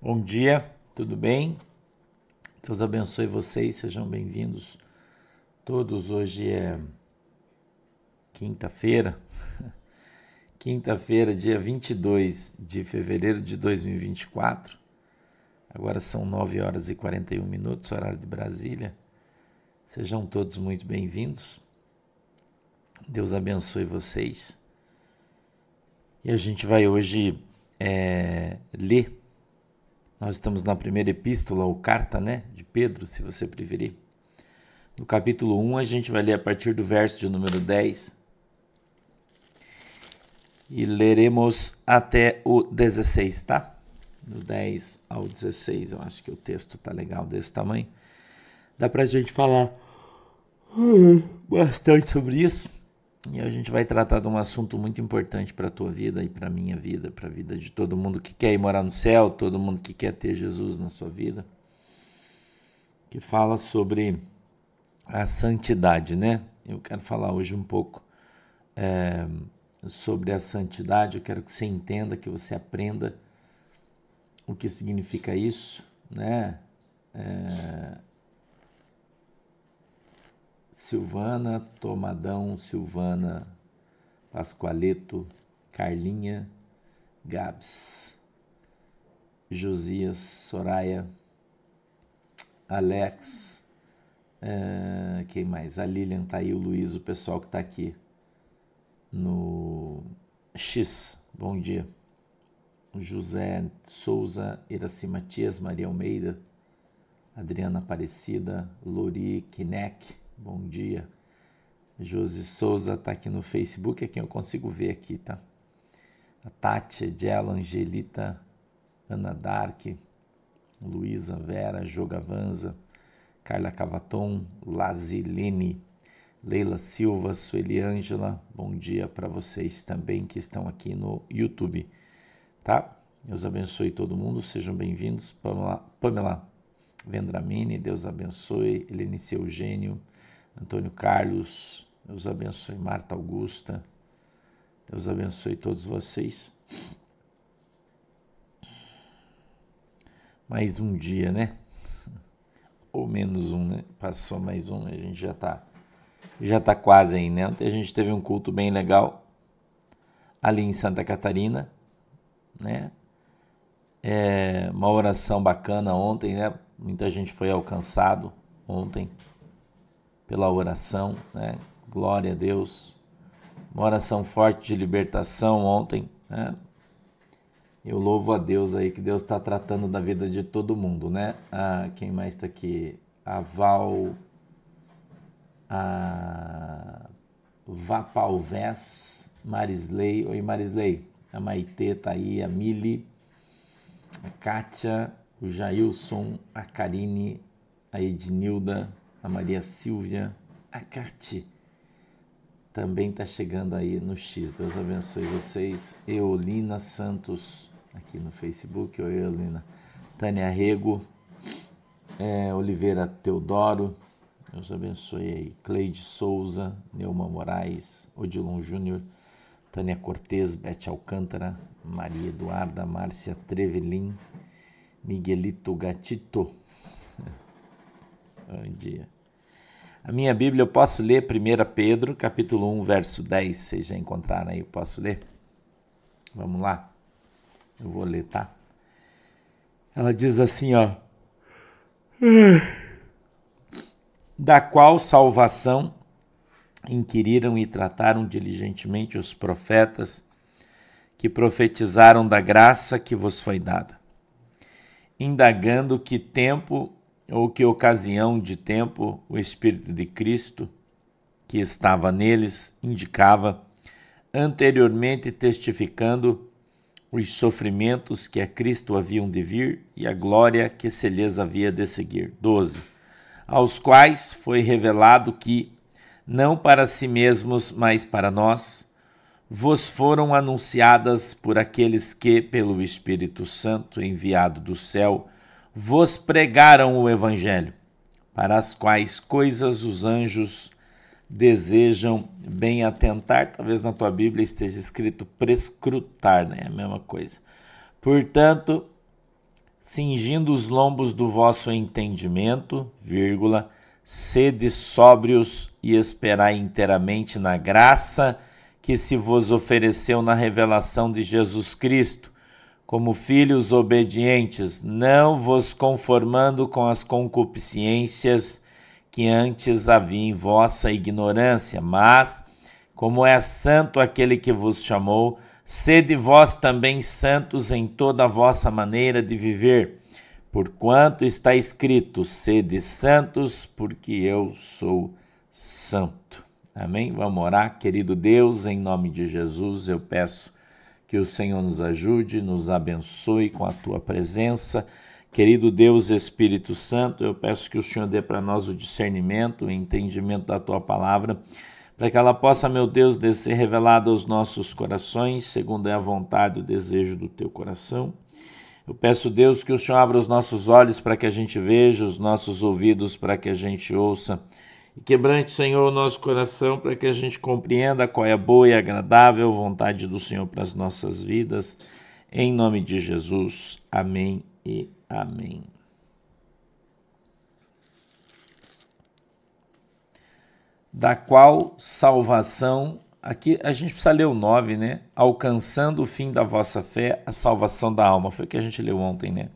Bom dia, tudo bem? Deus abençoe vocês, sejam bem-vindos todos. Hoje é quinta-feira, quinta-feira, dia 22 de fevereiro de 2024. Agora são 9 horas e 41 minutos, horário de Brasília. Sejam todos muito bem-vindos. Deus abençoe vocês. E a gente vai hoje é, ler nós estamos na primeira epístola, ou carta, né, de Pedro, se você preferir. No capítulo 1, a gente vai ler a partir do verso de número 10. E leremos até o 16, tá? Do 10 ao 16, eu acho que o texto tá legal desse tamanho. Dá pra gente falar bastante sobre isso. E a gente vai tratar de um assunto muito importante para a tua vida e para a minha vida, para a vida de todo mundo que quer ir morar no céu, todo mundo que quer ter Jesus na sua vida. Que fala sobre a santidade, né? Eu quero falar hoje um pouco é, sobre a santidade. Eu quero que você entenda, que você aprenda o que significa isso, né? É, Silvana, Tomadão, Silvana, Pascoaleto, Carlinha, Gabs, Josias, Soraya, Alex, uh, quem mais? A Lilian tá aí, o Luiz, o pessoal que tá aqui no X. Bom dia. José Souza, Iraci Matias, Maria Almeida, Adriana Aparecida, Lori Kinek, Bom dia. Josi Souza está aqui no Facebook, é quem eu consigo ver aqui, tá? A Tati, Edela, Angelita, Ana Dark, Luísa Vera, Jogavanza, Carla Cavaton, Lazilene, Leila Silva, Sueli Ângela, bom dia para vocês também que estão aqui no YouTube, tá? Deus abençoe todo mundo, sejam bem-vindos. Pamela, Pamela Vendramini, Deus abençoe. Helenice Eugênio, Antônio Carlos, Deus abençoe Marta Augusta, Deus abençoe todos vocês. Mais um dia, né? Ou menos um, né? Passou mais um, a gente já tá, já tá quase aí, né? Ontem a gente teve um culto bem legal ali em Santa Catarina, né? É uma oração bacana ontem, né? Muita gente foi alcançado ontem pela oração, né? Glória a Deus. Uma oração forte de libertação ontem, né? Eu louvo a Deus aí que Deus está tratando da vida de todo mundo, né? Ah, quem mais está aqui? A Val, a Vapalves, Marisley. Oi, Marisley. A Maitê tá aí, a Mili, a Kátia, o Jailson, a Karine, a Ednilda, a Maria Silvia, a Cati também está chegando aí no X. Deus abençoe vocês. Eolina Santos, aqui no Facebook. Oi, Eolina. Tânia Rego, é, Oliveira Teodoro, Deus abençoe aí. Cleide Souza, Neuma Moraes, Odilon Júnior, Tânia Cortez, Bete Alcântara, Maria Eduarda, Márcia Trevelin, Miguelito Gatito. Bom dia. A minha Bíblia eu posso ler 1 Pedro, capítulo 1, verso 10. Vocês já encontraram aí, eu posso ler? Vamos lá? Eu vou ler, tá? Ela diz assim, ó. Da qual salvação inquiriram e trataram diligentemente os profetas que profetizaram da graça que vos foi dada, indagando que tempo ou que ocasião de tempo o Espírito de Cristo que estava neles indicava, anteriormente testificando os sofrimentos que a Cristo haviam de vir e a glória que se lhes havia de seguir. 12. Aos quais foi revelado que, não para si mesmos, mas para nós, vos foram anunciadas por aqueles que, pelo Espírito Santo enviado do céu, vos pregaram o Evangelho, para as quais coisas os anjos desejam bem atentar. Talvez na tua Bíblia esteja escrito prescrutar, né? É a mesma coisa. Portanto, cingindo os lombos do vosso entendimento, vírgula, sede sóbrios e esperai inteiramente na graça que se vos ofereceu na revelação de Jesus Cristo, como filhos obedientes, não vos conformando com as concupiscências que antes havia em vossa ignorância, mas, como é santo aquele que vos chamou, sede vós também santos em toda a vossa maneira de viver, porquanto está escrito: sede santos, porque eu sou santo. Amém? Vamos orar, querido Deus, em nome de Jesus, eu peço que o Senhor nos ajude, nos abençoe com a tua presença. Querido Deus Espírito Santo, eu peço que o Senhor dê para nós o discernimento, o entendimento da tua palavra, para que ela possa, meu Deus, ser revelada aos nossos corações, segundo é a vontade e o desejo do teu coração. Eu peço, Deus, que o Senhor abra os nossos olhos para que a gente veja, os nossos ouvidos para que a gente ouça e quebrante, Senhor, o nosso coração para que a gente compreenda qual é a boa e agradável vontade do Senhor para as nossas vidas. Em nome de Jesus. Amém e amém. Da qual salvação, aqui a gente precisa ler o 9, né? Alcançando o fim da vossa fé, a salvação da alma. Foi o que a gente leu ontem, né?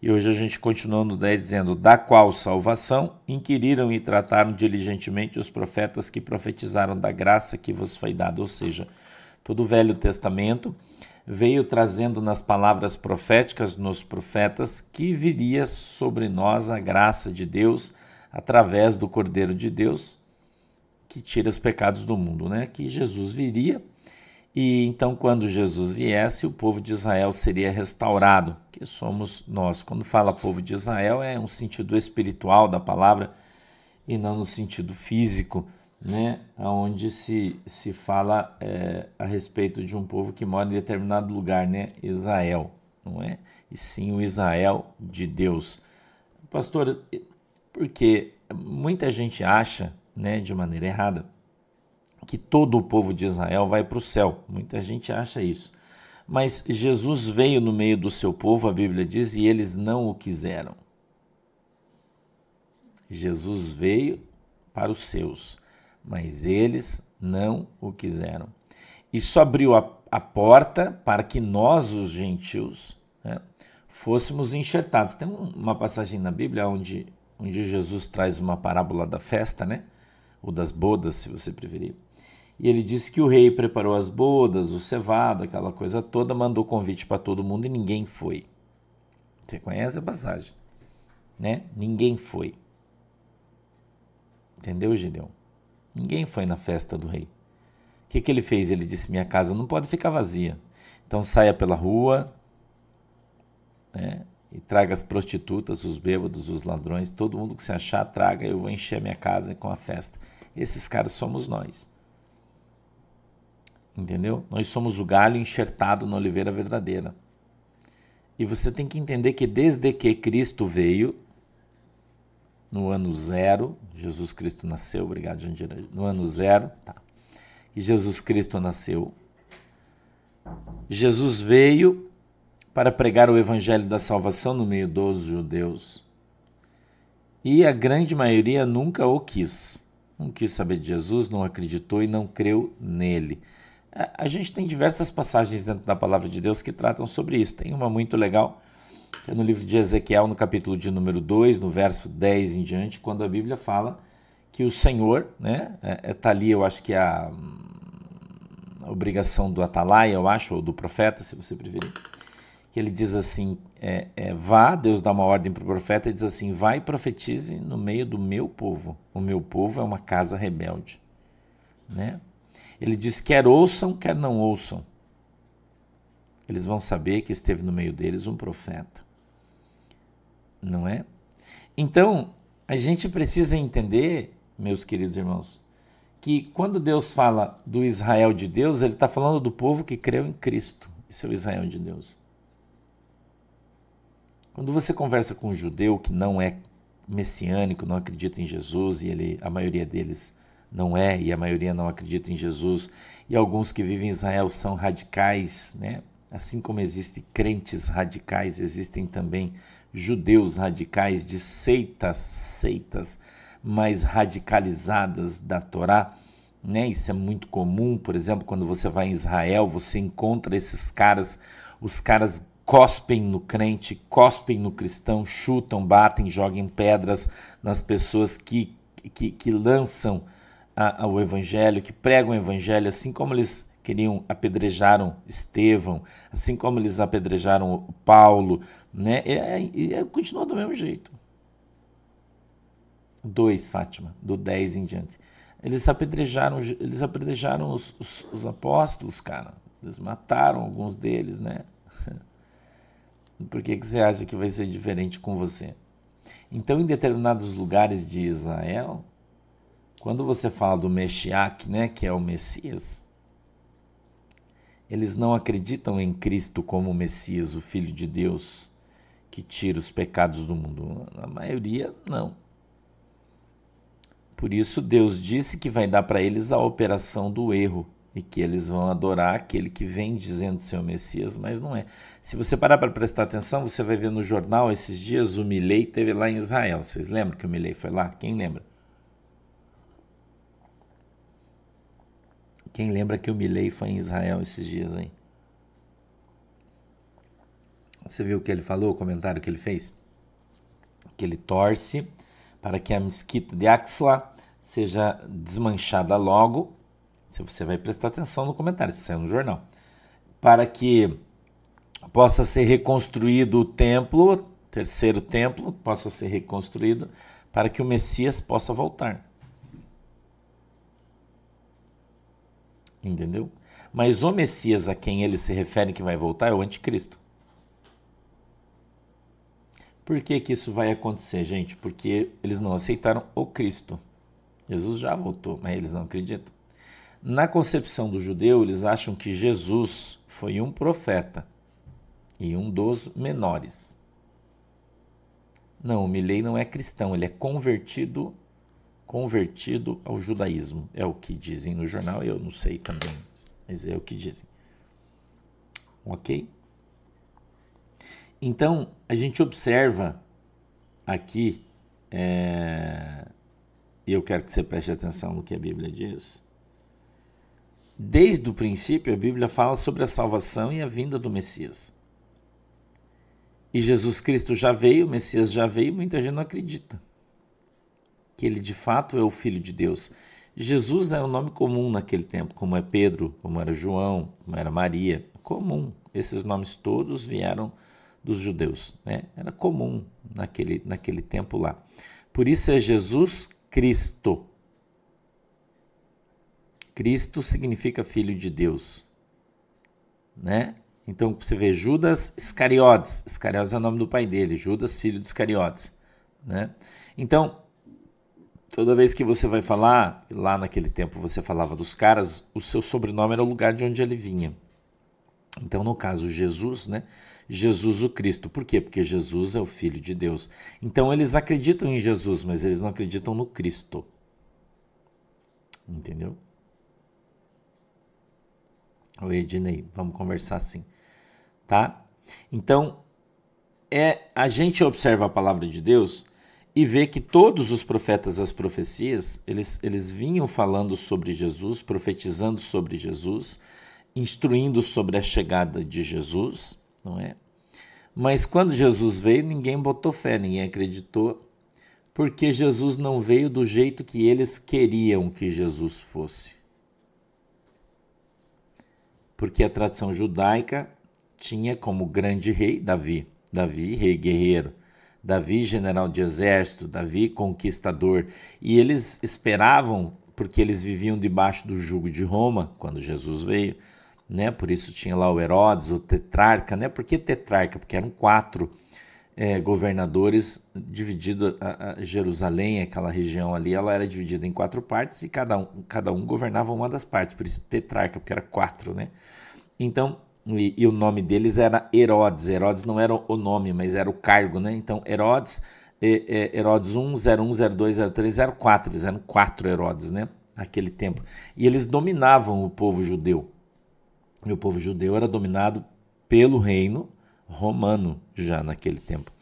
E hoje a gente continua no 10 dizendo: Da qual salvação inquiriram e trataram diligentemente os profetas que profetizaram da graça que vos foi dada. Ou seja, todo o Velho Testamento veio trazendo nas palavras proféticas nos profetas que viria sobre nós a graça de Deus através do Cordeiro de Deus que tira os pecados do mundo, né? Que Jesus viria e então, quando Jesus viesse, o povo de Israel seria restaurado, que somos nós. Quando fala povo de Israel, é um sentido espiritual da palavra e não no sentido físico, né? onde se, se fala é, a respeito de um povo que mora em determinado lugar, né? Israel, não é? E sim o Israel de Deus. Pastor, porque muita gente acha, né, de maneira errada, que todo o povo de Israel vai para o céu. Muita gente acha isso. Mas Jesus veio no meio do seu povo, a Bíblia diz, e eles não o quiseram. Jesus veio para os seus, mas eles não o quiseram. Isso abriu a, a porta para que nós, os gentios, né, fôssemos enxertados. Tem uma passagem na Bíblia onde, onde Jesus traz uma parábola da festa, né? Ou das bodas, se você preferir. E ele disse que o rei preparou as bodas, o cevado, aquela coisa toda, mandou convite para todo mundo e ninguém foi. Você conhece a passagem? Né? Ninguém foi. Entendeu, Gideão? Ninguém foi na festa do rei. O que, que ele fez? Ele disse: Minha casa não pode ficar vazia. Então saia pela rua né? e traga as prostitutas, os bêbados, os ladrões, todo mundo que se achar, traga. Eu vou encher minha casa com a festa. Esses caras somos nós. Entendeu? Nós somos o galho enxertado na oliveira verdadeira. E você tem que entender que desde que Cristo veio, no ano zero, Jesus Cristo nasceu, obrigado, Jandira, no ano zero, tá. E Jesus Cristo nasceu. Jesus veio para pregar o evangelho da salvação no meio dos judeus. E a grande maioria nunca o quis. Não quis saber de Jesus, não acreditou e não creu nele. A gente tem diversas passagens dentro da palavra de Deus que tratam sobre isso. Tem uma muito legal, é no livro de Ezequiel, no capítulo de número 2, no verso 10 em diante, quando a Bíblia fala que o Senhor, né, é, é, tá ali, eu acho que é a, a obrigação do atalaia, eu acho, ou do profeta, se você preferir, que ele diz assim, é, é, vá, Deus dá uma ordem para o profeta e diz assim, vai e profetize no meio do meu povo. O meu povo é uma casa rebelde, né? Ele diz: quer ouçam, quer não ouçam. Eles vão saber que esteve no meio deles um profeta. Não é? Então, a gente precisa entender, meus queridos irmãos, que quando Deus fala do Israel de Deus, ele está falando do povo que creu em Cristo. Esse é Israel de Deus. Quando você conversa com um judeu que não é messiânico, não acredita em Jesus, e ele, a maioria deles não é, e a maioria não acredita em Jesus, e alguns que vivem em Israel são radicais, né? Assim como existem crentes radicais, existem também judeus radicais de seitas, seitas mais radicalizadas da Torá. Né? Isso é muito comum, por exemplo, quando você vai em Israel, você encontra esses caras, os caras cospem no crente, cospem no cristão, chutam, batem, jogam pedras nas pessoas que, que, que lançam a, a, o evangelho, que pregam o evangelho, assim como eles queriam apedrejaram Estevão, assim como eles apedrejaram Paulo, né? E, e, continua do mesmo jeito. Dois, Fátima, do 10 em diante. Eles apedrejaram, eles apedrejaram os, os, os apóstolos, cara. Eles mataram alguns deles, né? Por que, que você acha que vai ser diferente com você? Então, em determinados lugares de Israel, quando você fala do Meshiach, né, que é o Messias, eles não acreditam em Cristo como o Messias, o Filho de Deus, que tira os pecados do mundo. A maioria não. Por isso, Deus disse que vai dar para eles a operação do erro e que eles vão adorar aquele que vem dizendo ser o Messias, mas não é. Se você parar para prestar atenção, você vai ver no jornal esses dias o Milley teve lá em Israel. Vocês lembram que o Milley foi lá? Quem lembra? Quem lembra que o Milley foi em Israel esses dias aí? Você viu o que ele falou, o comentário que ele fez? Que ele torce para que a mesquita de Axla seja desmanchada logo se você vai prestar atenção no comentário, isso saiu no jornal. Para que possa ser reconstruído o templo, terceiro templo, possa ser reconstruído, para que o Messias possa voltar. Entendeu? Mas o Messias a quem ele se refere que vai voltar é o anticristo. Por que, que isso vai acontecer, gente? Porque eles não aceitaram o Cristo. Jesus já voltou, mas eles não acreditam. Na concepção do judeu, eles acham que Jesus foi um profeta e um dos menores. Não, o Milei não é cristão, ele é convertido convertido ao judaísmo. É o que dizem no jornal, eu não sei também, mas é o que dizem. OK? Então, a gente observa aqui, é, e eu quero que você preste atenção no que a Bíblia diz, Desde o princípio, a Bíblia fala sobre a salvação e a vinda do Messias. E Jesus Cristo já veio, o Messias já veio, muita gente não acredita que ele de fato é o Filho de Deus. Jesus era um nome comum naquele tempo, como é Pedro, como era João, como era Maria. Comum. Esses nomes todos vieram dos judeus. Né? Era comum naquele, naquele tempo lá. Por isso é Jesus Cristo. Cristo significa filho de Deus, né? Então você vê Judas Iscariotes, Iscariotes é o nome do pai dele, Judas filho de Iscariotes, né? Então toda vez que você vai falar, lá naquele tempo você falava dos caras, o seu sobrenome era o lugar de onde ele vinha. Então no caso Jesus, né? Jesus o Cristo. Por quê? Porque Jesus é o filho de Deus. Então eles acreditam em Jesus, mas eles não acreditam no Cristo. Entendeu? Oi, Ednei, vamos conversar assim, tá? Então, é a gente observa a palavra de Deus e vê que todos os profetas as profecias, eles, eles vinham falando sobre Jesus, profetizando sobre Jesus, instruindo sobre a chegada de Jesus, não é? Mas quando Jesus veio, ninguém botou fé, ninguém acreditou, porque Jesus não veio do jeito que eles queriam que Jesus fosse porque a tradição judaica tinha como grande rei Davi. Davi, rei guerreiro. Davi, general de exército. Davi, conquistador. E eles esperavam, porque eles viviam debaixo do jugo de Roma, quando Jesus veio, né? Por isso tinha lá o Herodes, o tetrarca, né? Por que tetrarca? Porque eram quatro é, governadores dividido a, a Jerusalém, aquela região ali, ela era dividida em quatro partes e cada um, cada um governava uma das partes, por isso tetrarca, porque era quatro, né? Então, e, e, o nome deles era Herodes. Herodes não era o nome, mas era o cargo, né? Então, Herodes, é, é, Herodes 1, 01, 02, 03, 04, eles eram quatro Herodes, né? Naquele tempo. E eles dominavam o povo judeu. E o povo judeu era dominado pelo reino romano já naquele tempo.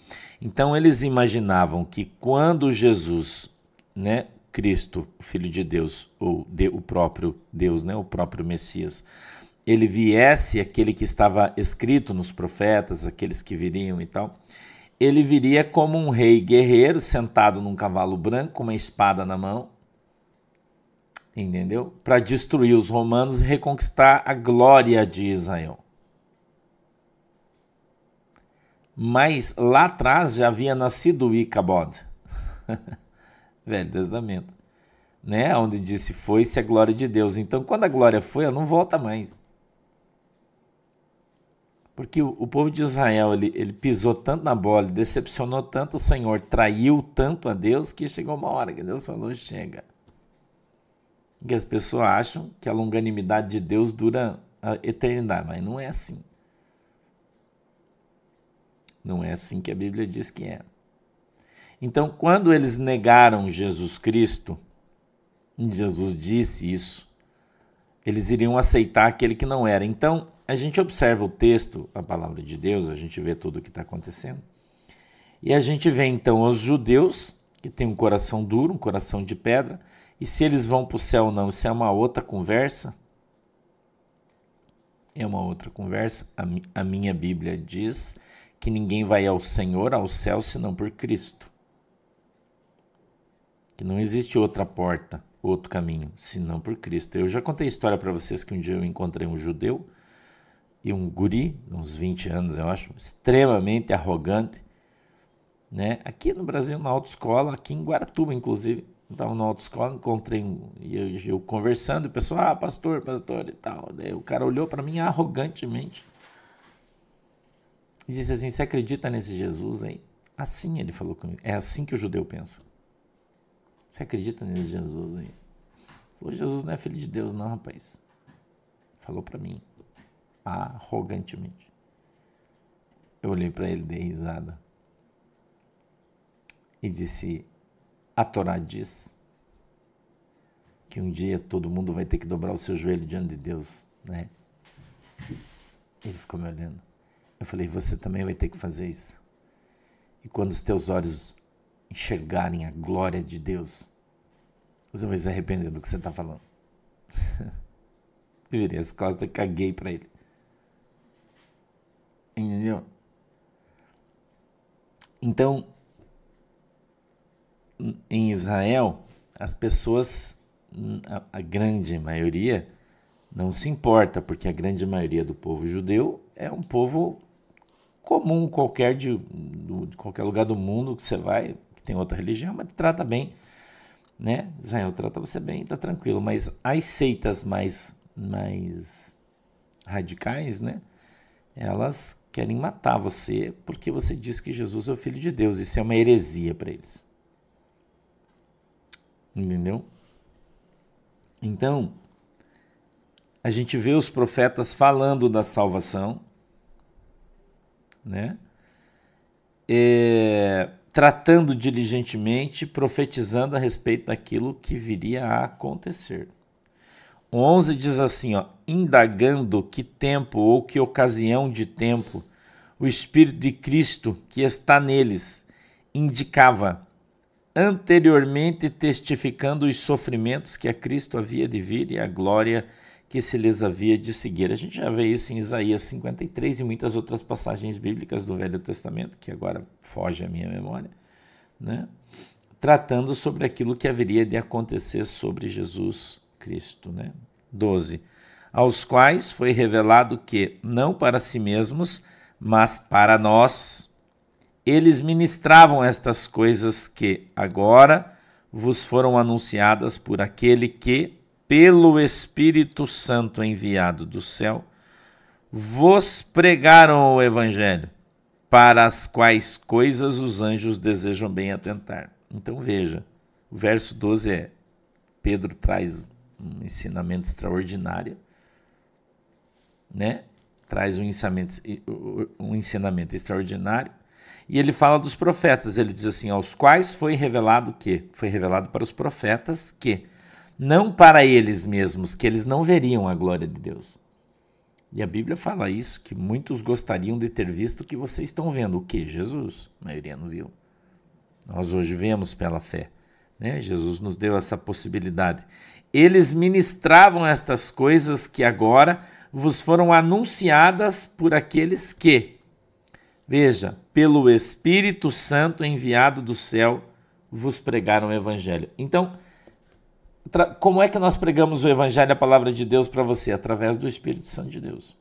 Então eles imaginavam que quando Jesus, né, Cristo, o Filho de Deus, ou de, o próprio Deus, né, o próprio Messias, ele viesse, aquele que estava escrito nos profetas, aqueles que viriam e tal, ele viria como um rei guerreiro sentado num cavalo branco com uma espada na mão, entendeu? Para destruir os romanos e reconquistar a glória de Israel. Mas lá atrás já havia nascido o Icabod. Velho Testamento. Né? Onde disse: Foi-se a glória de Deus. Então, quando a glória foi, ela não volta mais. Porque o, o povo de Israel ele, ele pisou tanto na bola, decepcionou tanto o Senhor, traiu tanto a Deus, que chegou uma hora que Deus falou: Chega. Que as pessoas acham que a longanimidade de Deus dura a eternidade, mas não é assim. Não é assim que a Bíblia diz que é. Então, quando eles negaram Jesus Cristo, Jesus disse isso, eles iriam aceitar aquele que não era. Então, a gente observa o texto, a palavra de Deus, a gente vê tudo o que está acontecendo. E a gente vê então os judeus, que têm um coração duro, um coração de pedra, e se eles vão para o céu ou não, isso é uma outra conversa. É uma outra conversa. A, a minha Bíblia diz que ninguém vai ao Senhor, ao céu, senão por Cristo. Que não existe outra porta, outro caminho, senão por Cristo. Eu já contei a história para vocês que um dia eu encontrei um judeu e um guri, uns 20 anos, eu acho, extremamente arrogante, né? Aqui no Brasil, na autoescola, aqui em Guaratuba, inclusive, estava na autoescola, encontrei um, eu, eu, conversando, o pessoal, ah, pastor, pastor e tal. Daí o cara olhou para mim arrogantemente e disse assim: Você acredita nesse Jesus aí? Assim ele falou comigo. É assim que o judeu pensa. Você acredita nesse Jesus aí? Falou: Jesus não é filho de Deus, não, rapaz. Falou para mim, arrogantemente. Eu olhei para ele, dei risada e disse: A Torá diz que um dia todo mundo vai ter que dobrar o seu joelho diante de Deus, né? Ele ficou me olhando. Eu falei, você também vai ter que fazer isso. E quando os teus olhos enxergarem a glória de Deus, você vai se arrepender do que você está falando. eu virei as costas e caguei para ele. Entendeu? Então, em Israel, as pessoas, a, a grande maioria, não se importa, porque a grande maioria do povo judeu é um povo comum qualquer de, de, qualquer lugar do mundo que você vai, que tem outra religião, mas trata bem, né? Israel trata você bem, tá tranquilo. Mas as seitas mais, mais radicais, né? Elas querem matar você porque você diz que Jesus é o Filho de Deus. Isso é uma heresia para eles. Entendeu? Então, a gente vê os profetas falando da salvação, né? É, tratando diligentemente, profetizando a respeito daquilo que viria a acontecer. O 11 diz assim, ó, indagando que tempo ou que ocasião de tempo o Espírito de Cristo que está neles indicava, anteriormente testificando os sofrimentos que a Cristo havia de vir e a glória que se lhes havia de seguir. A gente já vê isso em Isaías 53 e muitas outras passagens bíblicas do Velho Testamento, que agora foge à minha memória, né? tratando sobre aquilo que haveria de acontecer sobre Jesus Cristo. Né? 12. Aos quais foi revelado que, não para si mesmos, mas para nós, eles ministravam estas coisas que agora vos foram anunciadas por aquele que, pelo Espírito Santo enviado do céu, vos pregaram o Evangelho, para as quais coisas os anjos desejam bem atentar. Então veja, o verso 12 é: Pedro traz um ensinamento extraordinário, né? Traz um ensinamento, um ensinamento extraordinário. E ele fala dos profetas, ele diz assim: aos quais foi revelado que? Foi revelado para os profetas que não para eles mesmos, que eles não veriam a glória de Deus. E a Bíblia fala isso, que muitos gostariam de ter visto o que vocês estão vendo. O que? Jesus. A maioria não viu. Nós hoje vemos pela fé. Né? Jesus nos deu essa possibilidade. Eles ministravam estas coisas que agora vos foram anunciadas por aqueles que, veja, pelo Espírito Santo enviado do céu, vos pregaram o Evangelho. Então, como é que nós pregamos o Evangelho, a palavra de Deus para você? Através do Espírito Santo de Deus.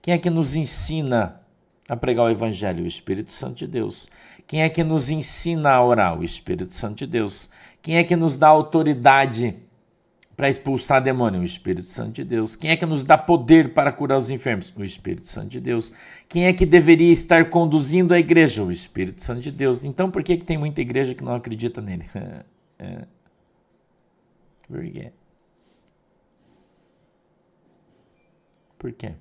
Quem é que nos ensina a pregar o Evangelho? O Espírito Santo de Deus. Quem é que nos ensina a orar? O Espírito Santo de Deus. Quem é que nos dá autoridade para expulsar demônio? O Espírito Santo de Deus. Quem é que nos dá poder para curar os enfermos? O Espírito Santo de Deus. Quem é que deveria estar conduzindo a igreja? O Espírito Santo de Deus. Então por que, que tem muita igreja que não acredita nele? é. Por quê? Por quê?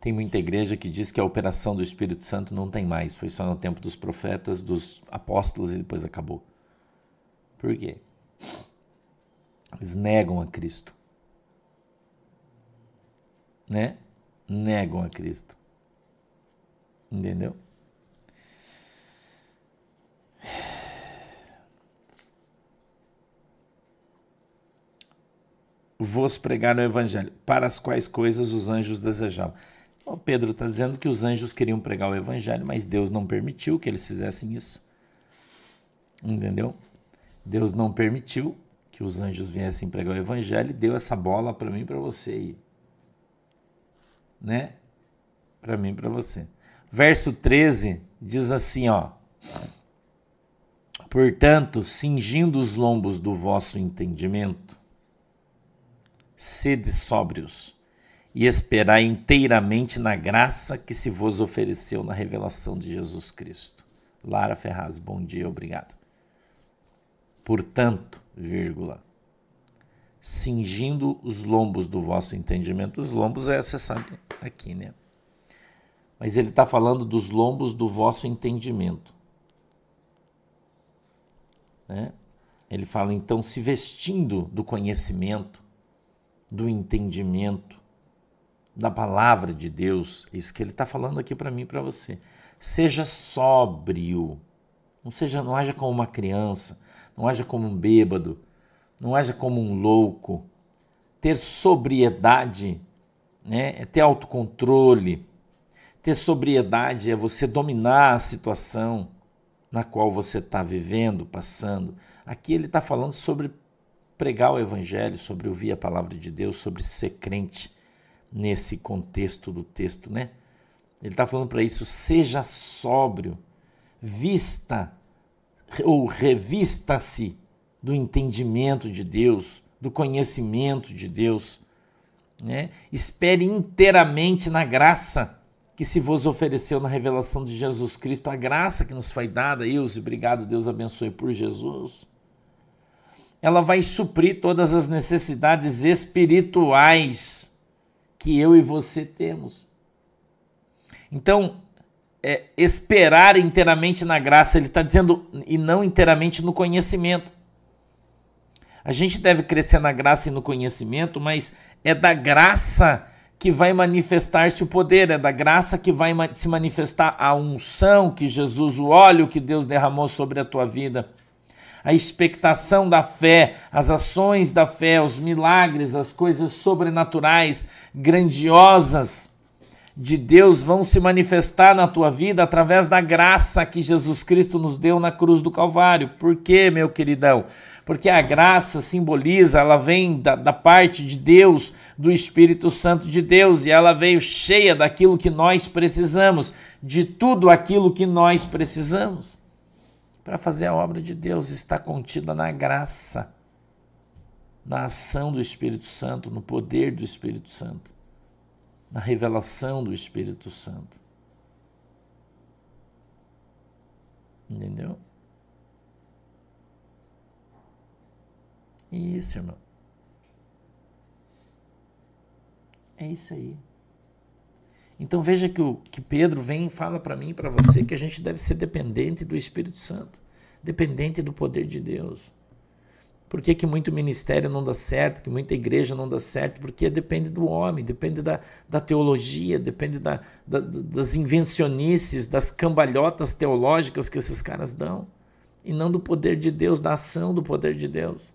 Tem muita igreja que diz que a operação do Espírito Santo não tem mais, foi só no tempo dos profetas, dos apóstolos e depois acabou. Por quê? Eles negam a Cristo. Né? Negam a Cristo. Entendeu? vos pregar o evangelho, para as quais coisas os anjos desejavam. O Pedro está dizendo que os anjos queriam pregar o evangelho, mas Deus não permitiu que eles fizessem isso. Entendeu? Deus não permitiu que os anjos viessem pregar o evangelho e deu essa bola para mim para você aí. Né? Para mim para você. Verso 13 diz assim, ó: Portanto, cingindo os lombos do vosso entendimento, sede sóbrios e esperai inteiramente na graça que se vos ofereceu na revelação de Jesus Cristo. Lara Ferraz, bom dia, obrigado. Portanto, vírgula, cingindo os lombos do vosso entendimento, os lombos é, sabe, aqui, né? Mas ele está falando dos lombos do vosso entendimento. Né? Ele fala, então, se vestindo do conhecimento, do entendimento da palavra de Deus, isso que ele está falando aqui para mim e para você. Seja sóbrio, não seja, não haja como uma criança, não haja como um bêbado, não haja como um louco. Ter sobriedade, né, é ter autocontrole. Ter sobriedade é você dominar a situação na qual você está vivendo, passando. Aqui ele está falando sobre pregar o Evangelho, sobre ouvir a palavra de Deus, sobre ser crente nesse contexto do texto, né? Ele está falando para isso, seja sóbrio, vista ou revista-se do entendimento de Deus, do conhecimento de Deus, né? Espere inteiramente na graça que se vos ofereceu na revelação de Jesus Cristo, a graça que nos foi dada, Ilse, obrigado, Deus abençoe por Jesus ela vai suprir todas as necessidades espirituais que eu e você temos. Então, é, esperar inteiramente na graça, ele está dizendo, e não inteiramente no conhecimento. A gente deve crescer na graça e no conhecimento, mas é da graça que vai manifestar-se o poder, é da graça que vai se manifestar a unção que Jesus, o óleo que Deus derramou sobre a tua vida a expectação da fé, as ações da fé, os milagres, as coisas sobrenaturais, grandiosas de Deus vão se manifestar na tua vida através da graça que Jesus Cristo nos deu na cruz do Calvário. Por quê, meu queridão? Porque a graça simboliza, ela vem da, da parte de Deus, do Espírito Santo de Deus, e ela veio cheia daquilo que nós precisamos, de tudo aquilo que nós precisamos para fazer a obra de Deus está contida na graça, na ação do Espírito Santo, no poder do Espírito Santo, na revelação do Espírito Santo. Entendeu? Isso, irmão. É isso aí. Então veja que, o, que Pedro vem e fala para mim e para você que a gente deve ser dependente do Espírito Santo, dependente do poder de Deus. Por que, que muito ministério não dá certo, que muita igreja não dá certo? Porque depende do homem, depende da, da teologia, depende da, da, das invencionices, das cambalhotas teológicas que esses caras dão, e não do poder de Deus, da ação do poder de Deus.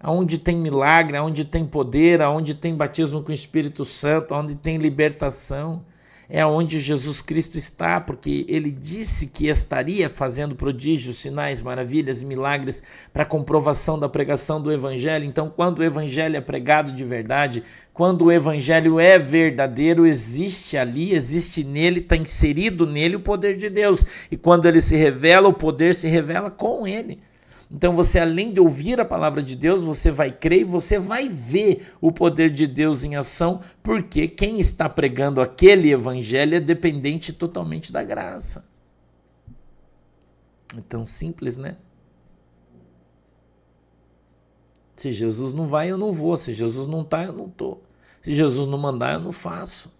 Aonde tem milagre, aonde tem poder, aonde tem batismo com o Espírito Santo, aonde tem libertação, é onde Jesus Cristo está, porque ele disse que estaria fazendo prodígios, sinais, maravilhas e milagres para comprovação da pregação do Evangelho. Então, quando o Evangelho é pregado de verdade, quando o Evangelho é verdadeiro, existe ali, existe nele, está inserido nele o poder de Deus. E quando ele se revela, o poder se revela com ele. Então você, além de ouvir a palavra de Deus, você vai crer e você vai ver o poder de Deus em ação, porque quem está pregando aquele evangelho é dependente totalmente da graça. É tão simples, né? Se Jesus não vai, eu não vou. Se Jesus não está, eu não estou. Se Jesus não mandar, eu não faço.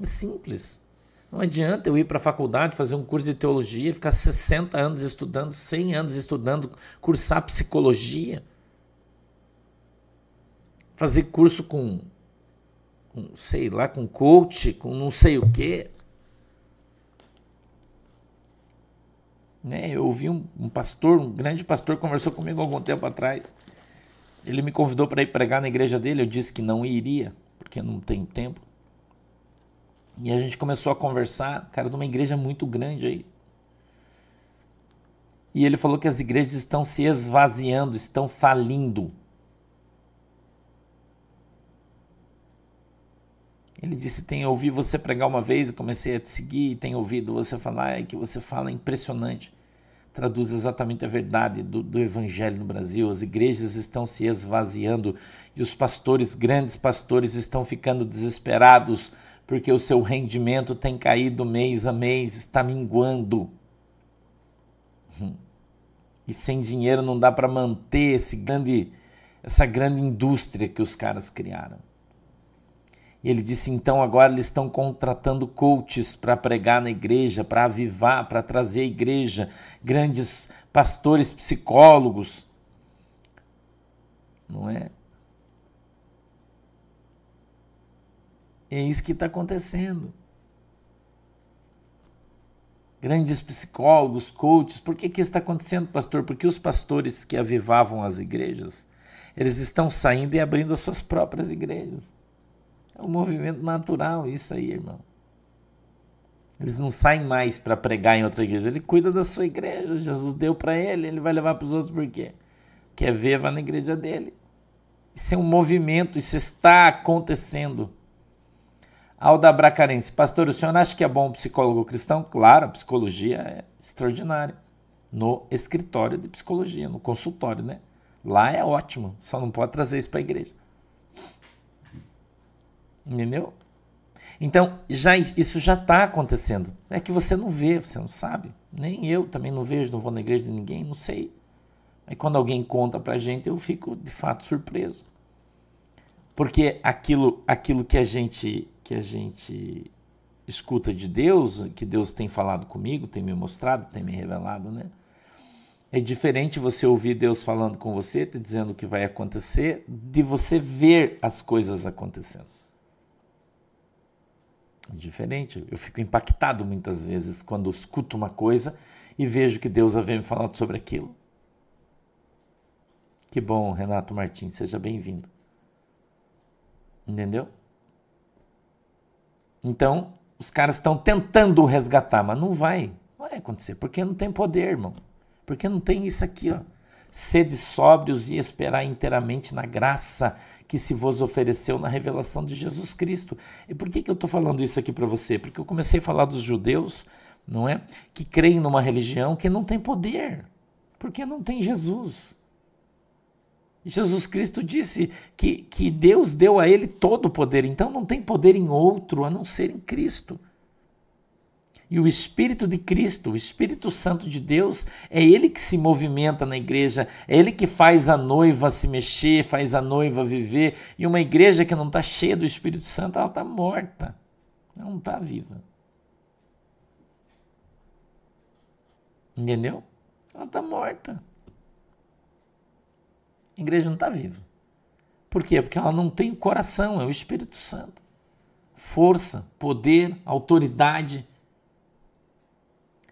É simples. Não adianta eu ir para a faculdade, fazer um curso de teologia, ficar 60 anos estudando, 100 anos estudando, cursar psicologia, fazer curso com, com sei lá, com coach, com não sei o quê. Né? Eu ouvi um, um pastor, um grande pastor, conversou comigo algum tempo atrás. Ele me convidou para ir pregar na igreja dele. Eu disse que não iria, porque não tem tempo. E a gente começou a conversar, cara, de uma igreja muito grande aí. E ele falou que as igrejas estão se esvaziando, estão falindo. Ele disse: Tem ouvido você pregar uma vez, e comecei a te seguir, tem ouvido você falar, é que você fala é impressionante. Traduz exatamente a verdade do, do evangelho no Brasil. As igrejas estão se esvaziando e os pastores, grandes pastores, estão ficando desesperados porque o seu rendimento tem caído mês a mês, está minguando. E sem dinheiro não dá para manter esse grande, essa grande indústria que os caras criaram. E ele disse: então agora eles estão contratando coaches para pregar na igreja, para avivar, para trazer a igreja, grandes pastores, psicólogos. Não é? É isso que está acontecendo. Grandes psicólogos, coaches, por que, que isso está acontecendo, pastor? Porque os pastores que avivavam as igrejas, eles estão saindo e abrindo as suas próprias igrejas. É um movimento natural isso aí, irmão. Eles não saem mais para pregar em outra igreja. Ele cuida da sua igreja. Jesus deu para ele, ele vai levar para os outros por quê? Quer ver, vá na igreja dele. Isso é um movimento, isso está acontecendo. Alda Bracarense, pastor, o senhor acha que é bom um psicólogo cristão? Claro, a psicologia é extraordinária. No escritório de psicologia, no consultório, né? Lá é ótimo, só não pode trazer isso para a igreja. Entendeu? Então, já, isso já está acontecendo. É que você não vê, você não sabe. Nem eu também não vejo, não vou na igreja de ninguém, não sei. Aí quando alguém conta para a gente, eu fico de fato surpreso. Porque aquilo, aquilo que a gente que a gente escuta de Deus, que Deus tem falado comigo, tem me mostrado, tem me revelado, né? É diferente você ouvir Deus falando com você, te dizendo o que vai acontecer, de você ver as coisas acontecendo. É diferente. Eu fico impactado muitas vezes quando escuto uma coisa e vejo que Deus havia me falado sobre aquilo. Que bom, Renato Martins, seja bem-vindo. Entendeu? Então, os caras estão tentando resgatar, mas não vai. Não vai acontecer, porque não tem poder, irmão. Porque não tem isso aqui, ó. Sede sóbrios e esperar inteiramente na graça que se vos ofereceu na revelação de Jesus Cristo. E por que, que eu estou falando isso aqui para você? Porque eu comecei a falar dos judeus, não é? Que creem numa religião que não tem poder, porque não tem Jesus. Jesus Cristo disse que, que Deus deu a ele todo o poder, então não tem poder em outro a não ser em Cristo. E o Espírito de Cristo, o Espírito Santo de Deus, é ele que se movimenta na igreja, é ele que faz a noiva se mexer, faz a noiva viver. E uma igreja que não está cheia do Espírito Santo, ela está morta, ela não está viva. Entendeu? Ela está morta. A igreja não está viva. Por quê? Porque ela não tem coração, é o Espírito Santo. Força, poder, autoridade.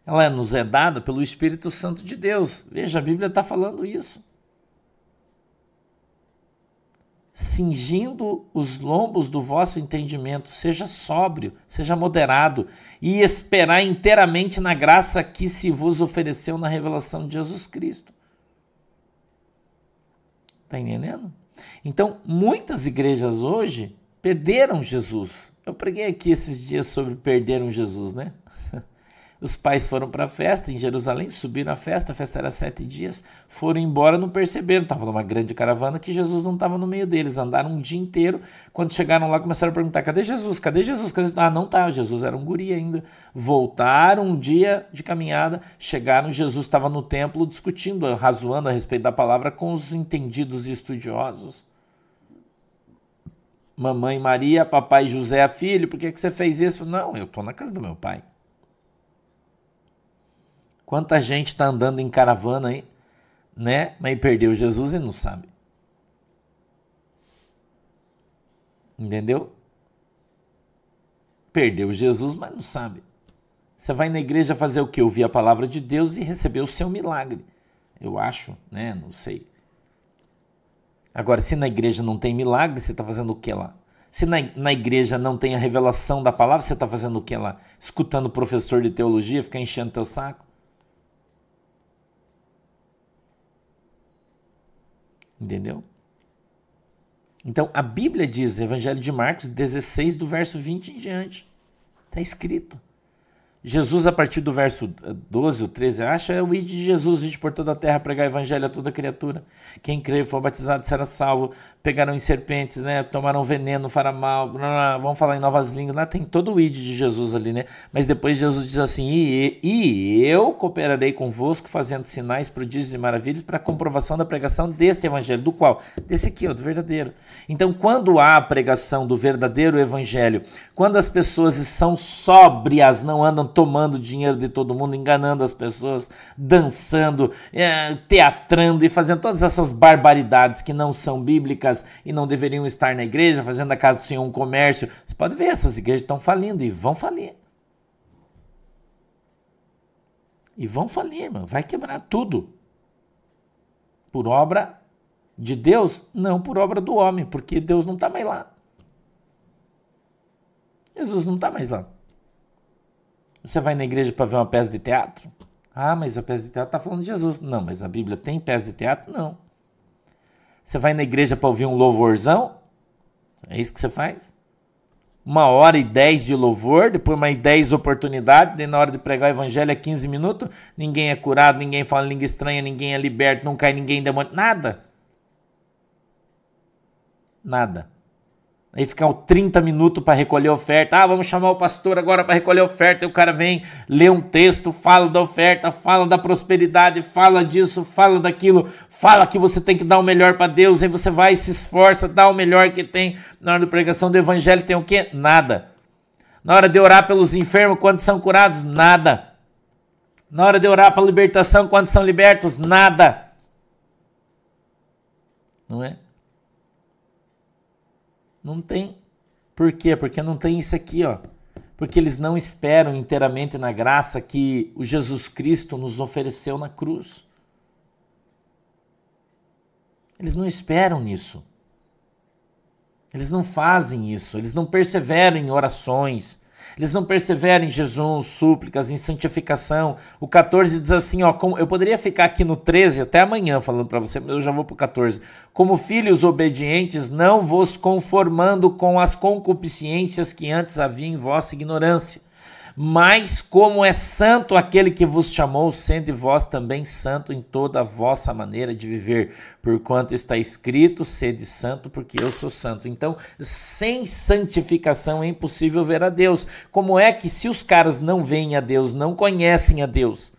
Ela nos é dada pelo Espírito Santo de Deus. Veja, a Bíblia está falando isso. Cingindo os lombos do vosso entendimento, seja sóbrio, seja moderado, e esperar inteiramente na graça que se vos ofereceu na revelação de Jesus Cristo. Está entendendo? Então, muitas igrejas hoje perderam Jesus. Eu preguei aqui esses dias sobre perderam Jesus, né? Os pais foram para a festa em Jerusalém, subiram a festa, a festa era sete dias, foram embora, não perceberam. Estava numa grande caravana que Jesus não estava no meio deles. Andaram um dia inteiro. Quando chegaram lá, começaram a perguntar: cadê Jesus? Cadê Jesus? Cadê... Ah, não tá. Jesus era um guri ainda. Voltaram um dia de caminhada, chegaram. Jesus estava no templo discutindo, razoando a respeito da palavra com os entendidos e estudiosos. Mamãe Maria, papai José, filho, por que, que você fez isso? Não, eu estou na casa do meu pai. Quanta gente está andando em caravana aí, né? Mas perdeu Jesus e não sabe. Entendeu? Perdeu Jesus, mas não sabe. Você vai na igreja fazer o quê? Ouvir a palavra de Deus e receber o seu milagre. Eu acho, né? Não sei. Agora, se na igreja não tem milagre, você está fazendo o que lá? Se na, na igreja não tem a revelação da palavra, você está fazendo o que lá? Escutando o professor de teologia, ficar enchendo teu saco? Entendeu? Então, a Bíblia diz, Evangelho de Marcos 16, do verso 20 em diante. Está escrito. Jesus, a partir do verso 12 ou 13, acha, é o id de Jesus, ide por toda a terra, pregar evangelho a toda criatura. Quem crê e for batizado será salvo. Pegarão em serpentes, né? Tomarão veneno, fará mal. Vamos falar em novas línguas. Lá tem todo o id de Jesus ali, né? Mas depois Jesus diz assim: e, e eu cooperarei convosco, fazendo sinais, prodígios e maravilhas para comprovação da pregação deste evangelho. Do qual? Desse aqui, ó, do verdadeiro. Então, quando há a pregação do verdadeiro evangelho, quando as pessoas são sóbrias, não andam tomando dinheiro de todo mundo, enganando as pessoas, dançando, é, teatrando e fazendo todas essas barbaridades que não são bíblicas e não deveriam estar na igreja, fazendo a casa do Senhor um comércio. Você pode ver, essas igrejas estão falindo e vão falir. E vão falir, irmão. Vai quebrar tudo. Por obra de Deus? Não por obra do homem, porque Deus não está mais lá. Jesus não está mais lá. Você vai na igreja para ver uma peça de teatro? Ah, mas a peça de teatro está falando de Jesus. Não, mas a Bíblia tem peça de teatro? Não. Você vai na igreja para ouvir um louvorzão? É isso que você faz? Uma hora e dez de louvor, depois mais dez oportunidades, na hora de pregar o evangelho é 15 minutos, ninguém é curado, ninguém fala língua estranha, ninguém é liberto, não cai ninguém demônio, nada. Nada. Aí ficar 30 minutos para recolher oferta. Ah, vamos chamar o pastor agora para recolher oferta. E o cara vem, lê um texto, fala da oferta, fala da prosperidade, fala disso, fala daquilo, fala que você tem que dar o melhor para Deus. Aí você vai, se esforça, dá o melhor que tem. Na hora da pregação do evangelho tem o quê? Nada. Na hora de orar pelos enfermos, quando são curados? Nada. Na hora de orar para libertação, quando são libertos? Nada. Não é? Não tem. Por quê? Porque não tem isso aqui, ó. Porque eles não esperam inteiramente na graça que o Jesus Cristo nos ofereceu na cruz. Eles não esperam nisso. Eles não fazem isso, eles não perseveram em orações, eles não perseveram em jejum, súplicas, em santificação. O 14 diz assim, ó, como, eu poderia ficar aqui no 13 até amanhã falando para você, mas eu já vou para o 14. Como filhos obedientes, não vos conformando com as concupiscências que antes havia em vossa ignorância mas como é santo aquele que vos chamou, sendo vós também santo em toda a vossa maneira de viver, porquanto está escrito: sede santo, porque eu sou santo. Então, sem santificação é impossível ver a Deus. Como é que, se os caras não veem a Deus, não conhecem a Deus,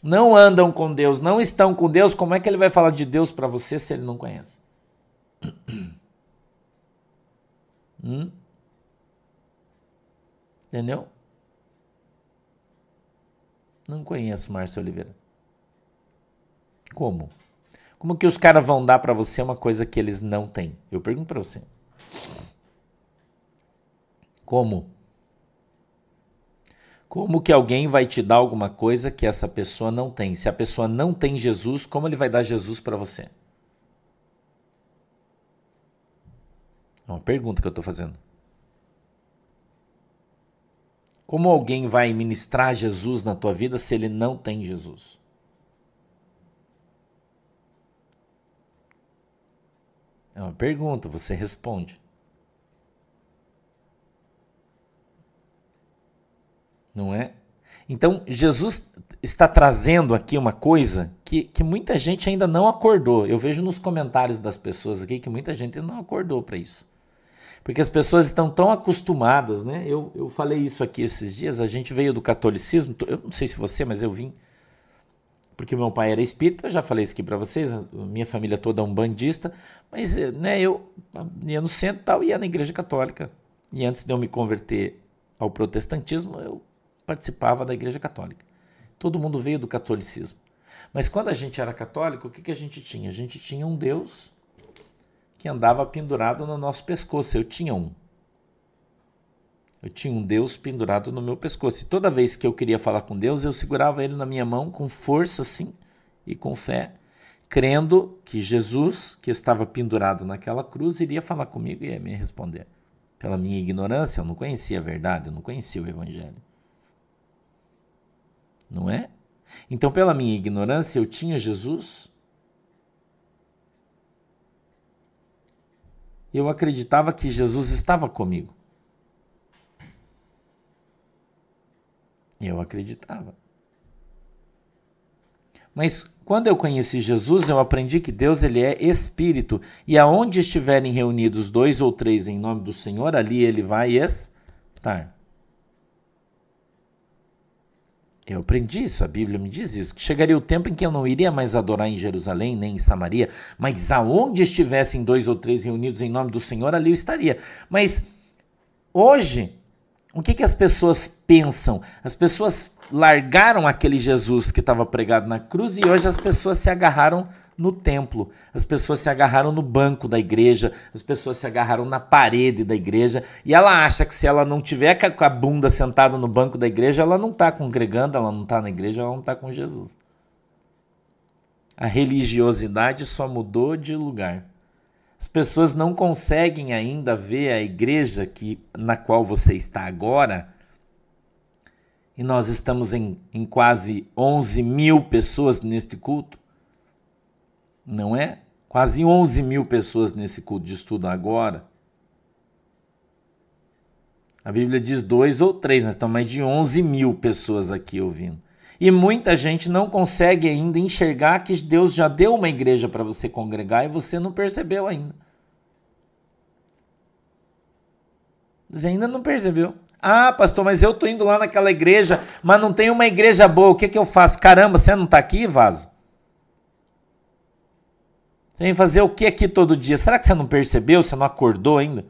não andam com Deus, não estão com Deus, como é que ele vai falar de Deus para você se ele não conhece? Hum? Entendeu? Não conheço Márcio Oliveira. Como? Como que os caras vão dar para você uma coisa que eles não têm? Eu pergunto para você. Como? Como que alguém vai te dar alguma coisa que essa pessoa não tem? Se a pessoa não tem Jesus, como ele vai dar Jesus para você? É uma pergunta que eu estou fazendo. Como alguém vai ministrar Jesus na tua vida se ele não tem Jesus? É uma pergunta, você responde. Não é? Então, Jesus está trazendo aqui uma coisa que, que muita gente ainda não acordou. Eu vejo nos comentários das pessoas aqui que muita gente não acordou para isso. Porque as pessoas estão tão acostumadas, né? Eu, eu falei isso aqui esses dias, a gente veio do catolicismo, eu não sei se você, mas eu vim. Porque meu pai era espírita, eu já falei isso aqui para vocês, minha família toda é um bandista, mas né, eu ia no centro e tal, ia na igreja católica. E antes de eu me converter ao protestantismo, eu participava da igreja católica. Todo mundo veio do catolicismo. Mas quando a gente era católico, o que, que a gente tinha? A gente tinha um Deus que andava pendurado no nosso pescoço. Eu tinha um. Eu tinha um Deus pendurado no meu pescoço. E toda vez que eu queria falar com Deus, eu segurava ele na minha mão com força, assim, e com fé, crendo que Jesus, que estava pendurado naquela cruz, iria falar comigo e ia me responder. Pela minha ignorância, eu não conhecia a verdade, eu não conhecia o Evangelho. Não é? Então, pela minha ignorância, eu tinha Jesus, eu acreditava que Jesus estava comigo. Eu acreditava. Mas quando eu conheci Jesus, eu aprendi que Deus ele é espírito e aonde estiverem reunidos dois ou três em nome do Senhor, ali ele vai estar. Eu aprendi isso, a Bíblia me diz isso, que chegaria o tempo em que eu não iria mais adorar em Jerusalém, nem em Samaria, mas aonde estivessem dois ou três reunidos em nome do Senhor, ali eu estaria. Mas hoje, o que, que as pessoas pensam? As pessoas largaram aquele Jesus que estava pregado na cruz e hoje as pessoas se agarraram no templo, as pessoas se agarraram no banco da igreja, as pessoas se agarraram na parede da igreja, e ela acha que se ela não tiver com a bunda sentada no banco da igreja, ela não está congregando, ela não está na igreja, ela não está com Jesus. A religiosidade só mudou de lugar. As pessoas não conseguem ainda ver a igreja que, na qual você está agora. E nós estamos em, em quase 11 mil pessoas neste culto não é? Quase 11 mil pessoas nesse culto de estudo agora. A Bíblia diz dois ou três, nós estamos mais de 11 mil pessoas aqui ouvindo. E muita gente não consegue ainda enxergar que Deus já deu uma igreja para você congregar e você não percebeu ainda. Você ainda não percebeu. Ah, pastor, mas eu tô indo lá naquela igreja, mas não tem uma igreja boa. O que, que eu faço? Caramba, você não está aqui, vaso? Você vem fazer o que aqui todo dia? Será que você não percebeu? Você não acordou ainda?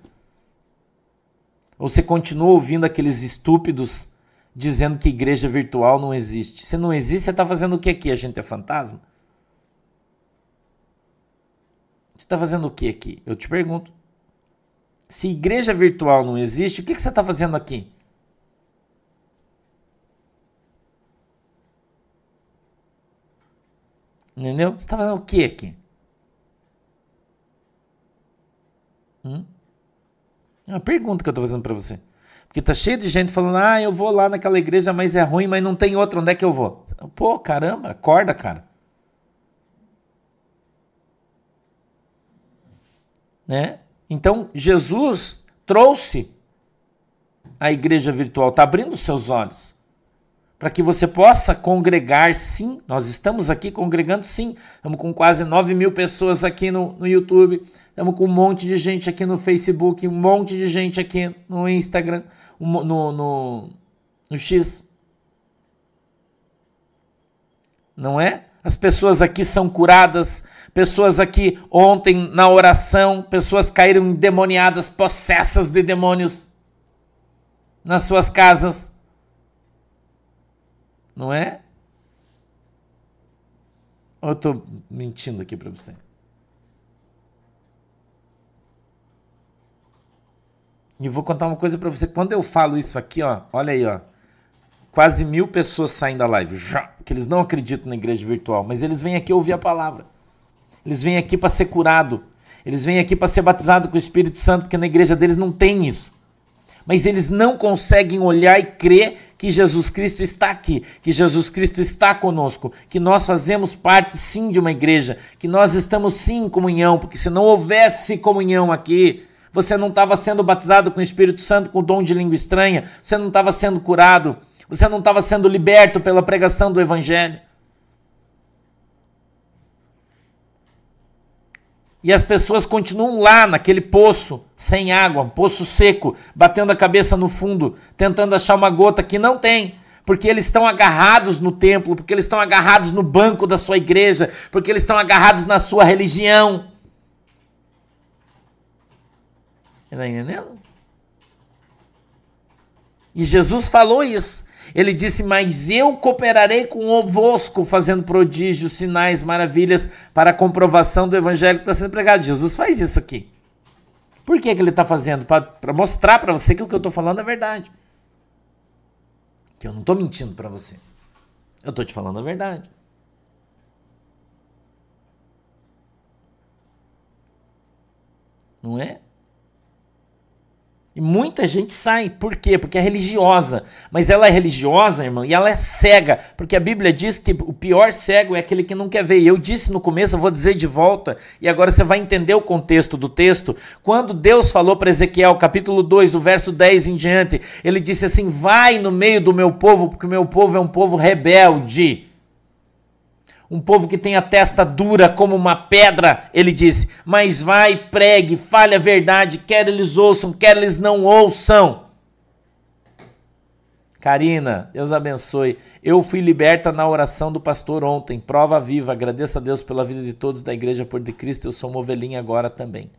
Ou você continua ouvindo aqueles estúpidos dizendo que igreja virtual não existe? Se não existe, você está fazendo o que aqui? A gente é fantasma? Você está fazendo o que aqui? Eu te pergunto. Se igreja virtual não existe, o que, que você está fazendo aqui? Entendeu? Você está fazendo o que aqui? Hum? É uma pergunta que eu estou fazendo para você. Porque tá cheio de gente falando, ah, eu vou lá naquela igreja, mas é ruim, mas não tem outra, onde é que eu vou? Pô, caramba, acorda, cara. Né? Então, Jesus trouxe a igreja virtual, está abrindo seus olhos para que você possa congregar, sim. Nós estamos aqui congregando, sim. Estamos com quase 9 mil pessoas aqui no, no YouTube. Estamos com um monte de gente aqui no Facebook, um monte de gente aqui no Instagram, no, no, no X. Não é? As pessoas aqui são curadas, pessoas aqui ontem na oração, pessoas caíram endemoniadas, possessas de demônios nas suas casas não é? Ou eu tô mentindo aqui para você? E vou contar uma coisa para você. Quando eu falo isso aqui, ó, olha aí, ó. Quase mil pessoas saem da live, já, que eles não acreditam na igreja virtual, mas eles vêm aqui ouvir a palavra. Eles vêm aqui para ser curado. Eles vêm aqui para ser batizado com o Espírito Santo, porque na igreja deles não tem isso. Mas eles não conseguem olhar e crer que Jesus Cristo está aqui, que Jesus Cristo está conosco, que nós fazemos parte sim de uma igreja, que nós estamos sim em comunhão, porque se não houvesse comunhão aqui, você não estava sendo batizado com o Espírito Santo com o dom de língua estranha, você não estava sendo curado, você não estava sendo liberto pela pregação do Evangelho. E as pessoas continuam lá naquele poço, sem água, um poço seco, batendo a cabeça no fundo, tentando achar uma gota que não tem, porque eles estão agarrados no templo, porque eles estão agarrados no banco da sua igreja, porque eles estão agarrados na sua religião. Está entendendo? E Jesus falou isso. Ele disse: Mas eu cooperarei com vosco, fazendo prodígios, sinais, maravilhas, para a comprovação do evangelho que está sendo pregado. Jesus faz isso aqui. Por que, que ele está fazendo? Para mostrar para você que o que eu estou falando é verdade. Que eu não estou mentindo para você. Eu estou te falando a verdade. Não é? E muita gente sai. Por quê? Porque é religiosa. Mas ela é religiosa, irmão, e ela é cega. Porque a Bíblia diz que o pior cego é aquele que não quer ver. E eu disse no começo, eu vou dizer de volta, e agora você vai entender o contexto do texto. Quando Deus falou para Ezequiel, capítulo 2, do verso 10 em diante, ele disse assim: Vai no meio do meu povo, porque o meu povo é um povo rebelde um povo que tem a testa dura como uma pedra, ele disse, mas vai, pregue, fale a verdade, quer eles ouçam, quer eles não ouçam. Karina, Deus abençoe. Eu fui liberta na oração do pastor ontem, prova viva. Agradeço a Deus pela vida de todos da igreja por de Cristo. Eu sou uma ovelhinha agora também.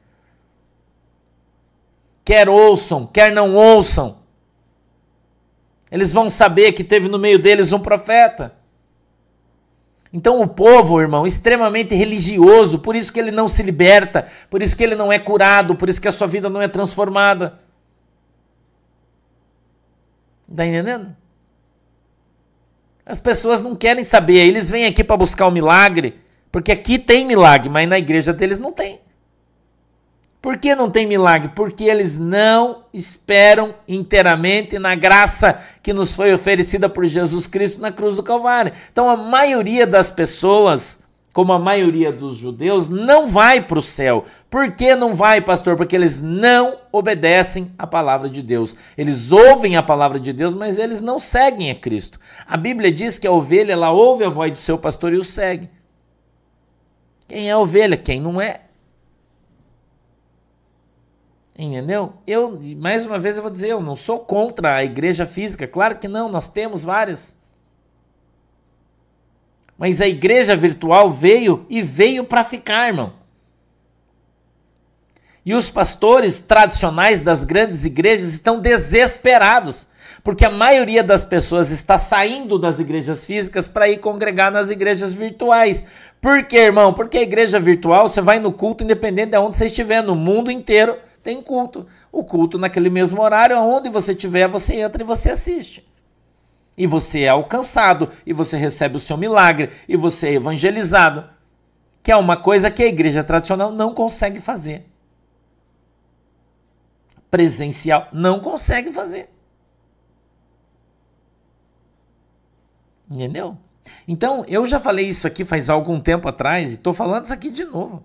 Quer ouçam, quer não ouçam. Eles vão saber que teve no meio deles um profeta. Então o povo, irmão, extremamente religioso, por isso que ele não se liberta, por isso que ele não é curado, por isso que a sua vida não é transformada. Está entendendo? As pessoas não querem saber, eles vêm aqui para buscar o milagre, porque aqui tem milagre, mas na igreja deles não tem. Por que não tem milagre? Porque eles não esperam inteiramente na graça que nos foi oferecida por Jesus Cristo na cruz do Calvário. Então a maioria das pessoas, como a maioria dos judeus, não vai para o céu. Por que não vai, pastor? Porque eles não obedecem à palavra de Deus. Eles ouvem a palavra de Deus, mas eles não seguem a Cristo. A Bíblia diz que a ovelha ela ouve a voz do seu pastor e o segue. Quem é ovelha? Quem não é? Entendeu? Eu, mais uma vez, eu vou dizer, eu não sou contra a igreja física, claro que não, nós temos várias. Mas a igreja virtual veio e veio para ficar, irmão. E os pastores tradicionais das grandes igrejas estão desesperados, porque a maioria das pessoas está saindo das igrejas físicas para ir congregar nas igrejas virtuais. Por quê, irmão? Porque a igreja virtual, você vai no culto independente de onde você estiver, no mundo inteiro tem culto. O culto naquele mesmo horário, aonde você estiver, você entra e você assiste. E você é alcançado, e você recebe o seu milagre, e você é evangelizado. Que é uma coisa que a igreja tradicional não consegue fazer. Presencial não consegue fazer. Entendeu? Então, eu já falei isso aqui faz algum tempo atrás e estou falando isso aqui de novo.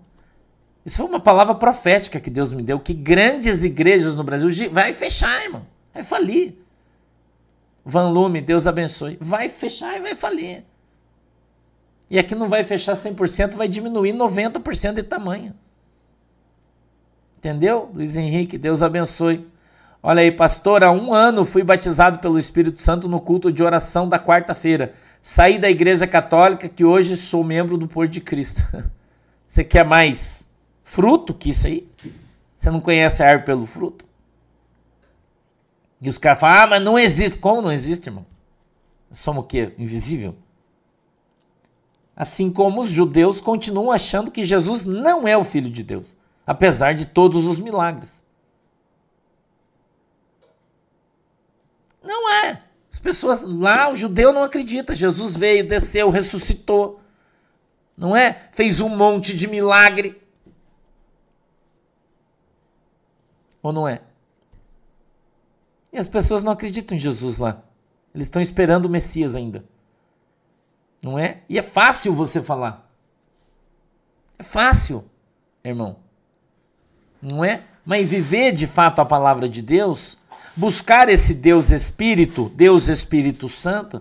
Isso foi uma palavra profética que Deus me deu, que grandes igrejas no Brasil vai fechar, irmão. Vai falir. Van Lume, Deus abençoe. Vai fechar e vai falir. E aqui não vai fechar 100%, vai diminuir 90% de tamanho. Entendeu? Luiz Henrique, Deus abençoe. Olha aí, pastor, há um ano fui batizado pelo Espírito Santo no culto de oração da quarta-feira. Saí da igreja católica que hoje sou membro do Porto de Cristo. Você quer mais? Fruto que isso aí. Você não conhece a árvore pelo fruto? E os caras falam, ah, mas não existe. Como não existe, irmão? Somos o quê? Invisível? Assim como os judeus continuam achando que Jesus não é o Filho de Deus, apesar de todos os milagres. Não é. As pessoas lá, o judeu não acredita. Jesus veio, desceu, ressuscitou. Não é? Fez um monte de milagre. Ou não é? E as pessoas não acreditam em Jesus lá. Eles estão esperando o Messias ainda. Não é? E é fácil você falar. É fácil, irmão. Não é? Mas viver de fato a palavra de Deus, buscar esse Deus Espírito, Deus Espírito Santo,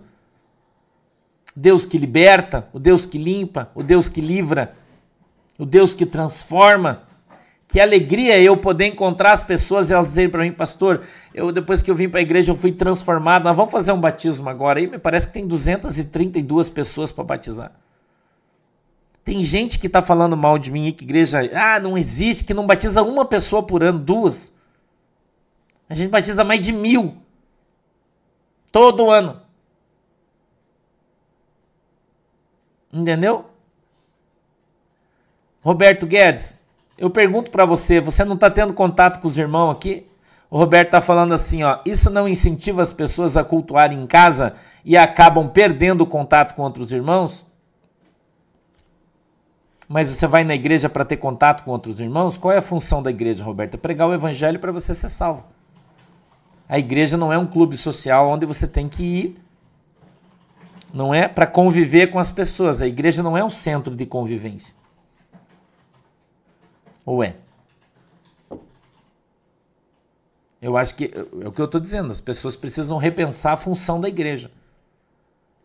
Deus que liberta, o Deus que limpa, o Deus que livra, o Deus que transforma. Que alegria eu poder encontrar as pessoas e elas dizerem para mim, pastor, eu depois que eu vim para a igreja eu fui transformado. Nós vamos fazer um batismo agora. Aí me parece que tem 232 pessoas para batizar. Tem gente que está falando mal de mim, que igreja, ah, não existe, que não batiza uma pessoa por ano, duas. A gente batiza mais de mil. Todo ano. Entendeu? Roberto Guedes, eu pergunto para você, você não está tendo contato com os irmãos aqui? O Roberto está falando assim, ó, isso não incentiva as pessoas a cultuarem em casa e acabam perdendo o contato com outros irmãos? Mas você vai na igreja para ter contato com outros irmãos? Qual é a função da igreja, Roberto? É pregar o evangelho para você ser salvo. A igreja não é um clube social onde você tem que ir não é para conviver com as pessoas. A igreja não é um centro de convivência. Ou é? Eu acho que é o que eu estou dizendo. As pessoas precisam repensar a função da igreja.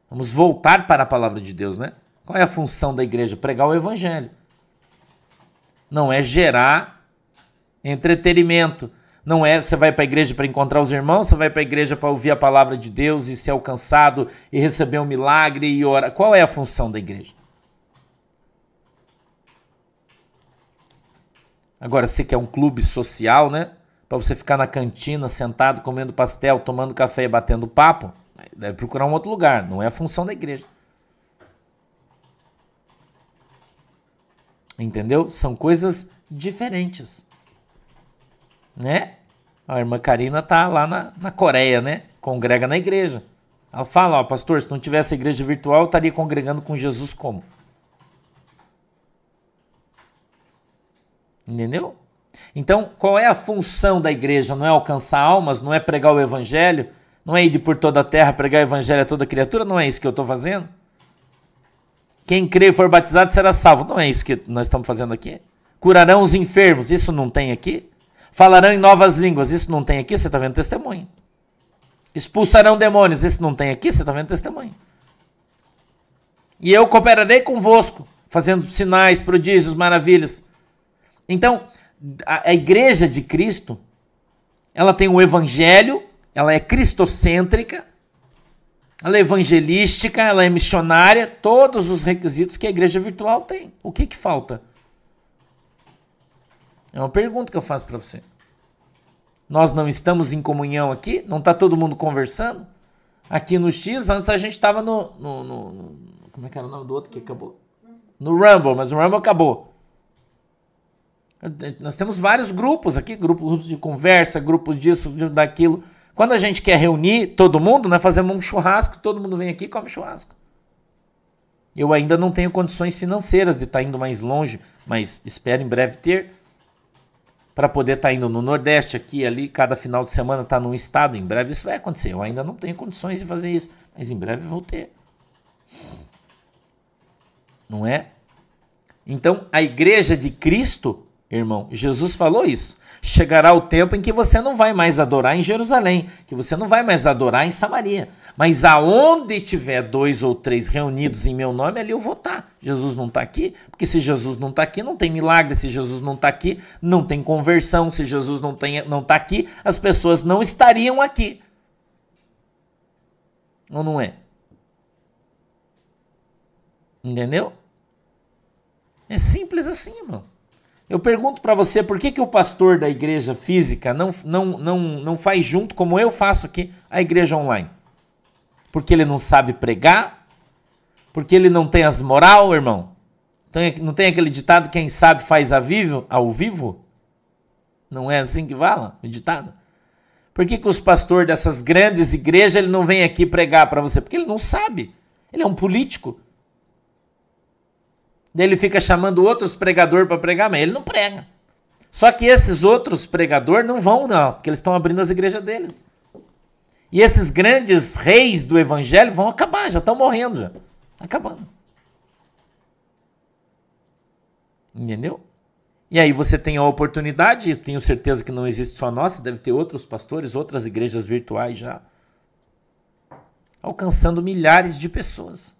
Vamos voltar para a palavra de Deus, né? Qual é a função da igreja? Pregar o evangelho. Não é gerar entretenimento, não é você vai para a igreja para encontrar os irmãos, você vai para a igreja para ouvir a palavra de Deus e ser alcançado e receber um milagre e orar. Qual é a função da igreja? Agora, você quer um clube social, né? Para você ficar na cantina, sentado, comendo pastel, tomando café e batendo papo, deve procurar um outro lugar. Não é a função da igreja. Entendeu? São coisas diferentes. Né? A irmã Karina tá lá na, na Coreia, né? Congrega na igreja. Ela fala, ó, pastor, se não tivesse igreja virtual, eu estaria congregando com Jesus como? Entendeu? Então, qual é a função da igreja? Não é alcançar almas, não é pregar o evangelho, não é ir por toda a terra pregar o evangelho a toda criatura, não é isso que eu estou fazendo? Quem crê e for batizado será salvo. Não é isso que nós estamos fazendo aqui? Curarão os enfermos, isso não tem aqui? Falarão em novas línguas. Isso não tem aqui, você está vendo testemunho. Expulsarão demônios. Isso não tem aqui, você está vendo testemunho. E eu cooperarei convosco, fazendo sinais, prodígios, maravilhas. Então, a, a igreja de Cristo, ela tem o evangelho, ela é cristocêntrica, ela é evangelística, ela é missionária, todos os requisitos que a igreja virtual tem. O que que falta? É uma pergunta que eu faço para você. Nós não estamos em comunhão aqui? Não está todo mundo conversando? Aqui no X, antes a gente estava no, no, no, Como é que era o nome do outro que acabou? No Rumble, mas o Rumble acabou. Nós temos vários grupos aqui, grupos de conversa, grupos disso, daquilo. Quando a gente quer reunir todo mundo, nós fazemos um churrasco, todo mundo vem aqui e come churrasco. Eu ainda não tenho condições financeiras de estar tá indo mais longe, mas espero em breve ter para poder estar tá indo no Nordeste, aqui, ali, cada final de semana tá num estado. Em breve isso vai acontecer. Eu ainda não tenho condições de fazer isso, mas em breve vou ter. Não é? Então, a igreja de Cristo, irmão, Jesus falou isso chegará o tempo em que você não vai mais adorar em Jerusalém, que você não vai mais adorar em Samaria. Mas aonde tiver dois ou três reunidos em meu nome, ali eu vou estar. Jesus não está aqui, porque se Jesus não está aqui, não tem milagre. Se Jesus não está aqui, não tem conversão. Se Jesus não está não tá aqui, as pessoas não estariam aqui. Ou não é? Entendeu? É simples assim, irmão. Eu pergunto para você por que, que o pastor da igreja física não, não, não, não faz junto, como eu faço aqui, a igreja online? Porque ele não sabe pregar? Porque ele não tem as moral, irmão? Não tem aquele ditado, quem sabe faz a vivo, ao vivo? Não é assim que fala o ditado? Por que, que os pastores dessas grandes igrejas ele não vem aqui pregar para você? Porque ele não sabe. Ele é um político. Ele fica chamando outros pregadores para pregar, mas ele não prega. Só que esses outros pregadores não vão, não, porque eles estão abrindo as igrejas deles. E esses grandes reis do evangelho vão acabar, já estão morrendo já. Acabando. Entendeu? E aí você tem a oportunidade, tenho certeza que não existe só nossa, deve ter outros pastores, outras igrejas virtuais já, alcançando milhares de pessoas.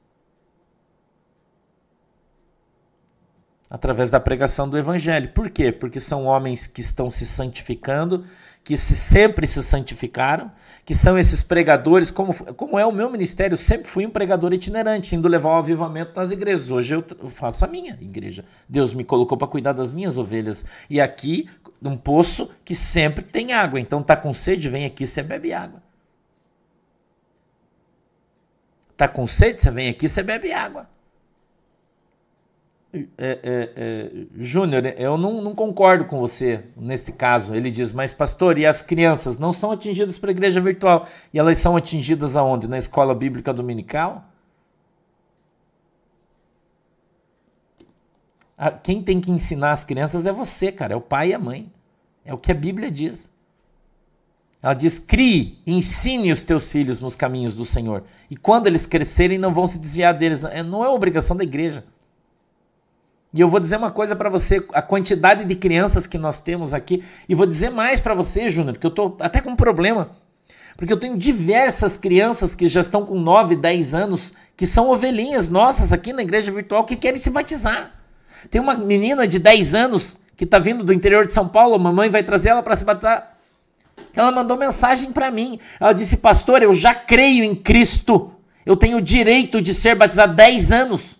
Através da pregação do evangelho. Por quê? Porque são homens que estão se santificando, que se, sempre se santificaram, que são esses pregadores, como, como é o meu ministério, eu sempre fui um pregador itinerante, indo levar o avivamento nas igrejas. Hoje eu faço a minha igreja. Deus me colocou para cuidar das minhas ovelhas. E aqui, um poço que sempre tem água. Então tá com sede, vem aqui, você bebe água. Tá com sede, você vem aqui, você bebe água. É, é, é, Júnior, eu não, não, concordo com você nesse caso. Ele diz, mas pastor, e as crianças não são atingidas pela igreja virtual? E elas são atingidas aonde? Na escola bíblica dominical? Quem tem que ensinar as crianças é você, cara, é o pai e a mãe. É o que a Bíblia diz. Ela diz: crie, ensine os teus filhos nos caminhos do Senhor. E quando eles crescerem, não vão se desviar deles. Não é obrigação da igreja. E eu vou dizer uma coisa para você, a quantidade de crianças que nós temos aqui, e vou dizer mais para você, Júnior, que eu tô até com um problema. Porque eu tenho diversas crianças que já estão com 9, 10 anos, que são ovelhinhas nossas aqui na igreja virtual que querem se batizar. Tem uma menina de 10 anos que está vindo do interior de São Paulo, a mamãe vai trazer ela para se batizar. Ela mandou mensagem para mim. Ela disse: "Pastor, eu já creio em Cristo. Eu tenho o direito de ser batizado 10 anos."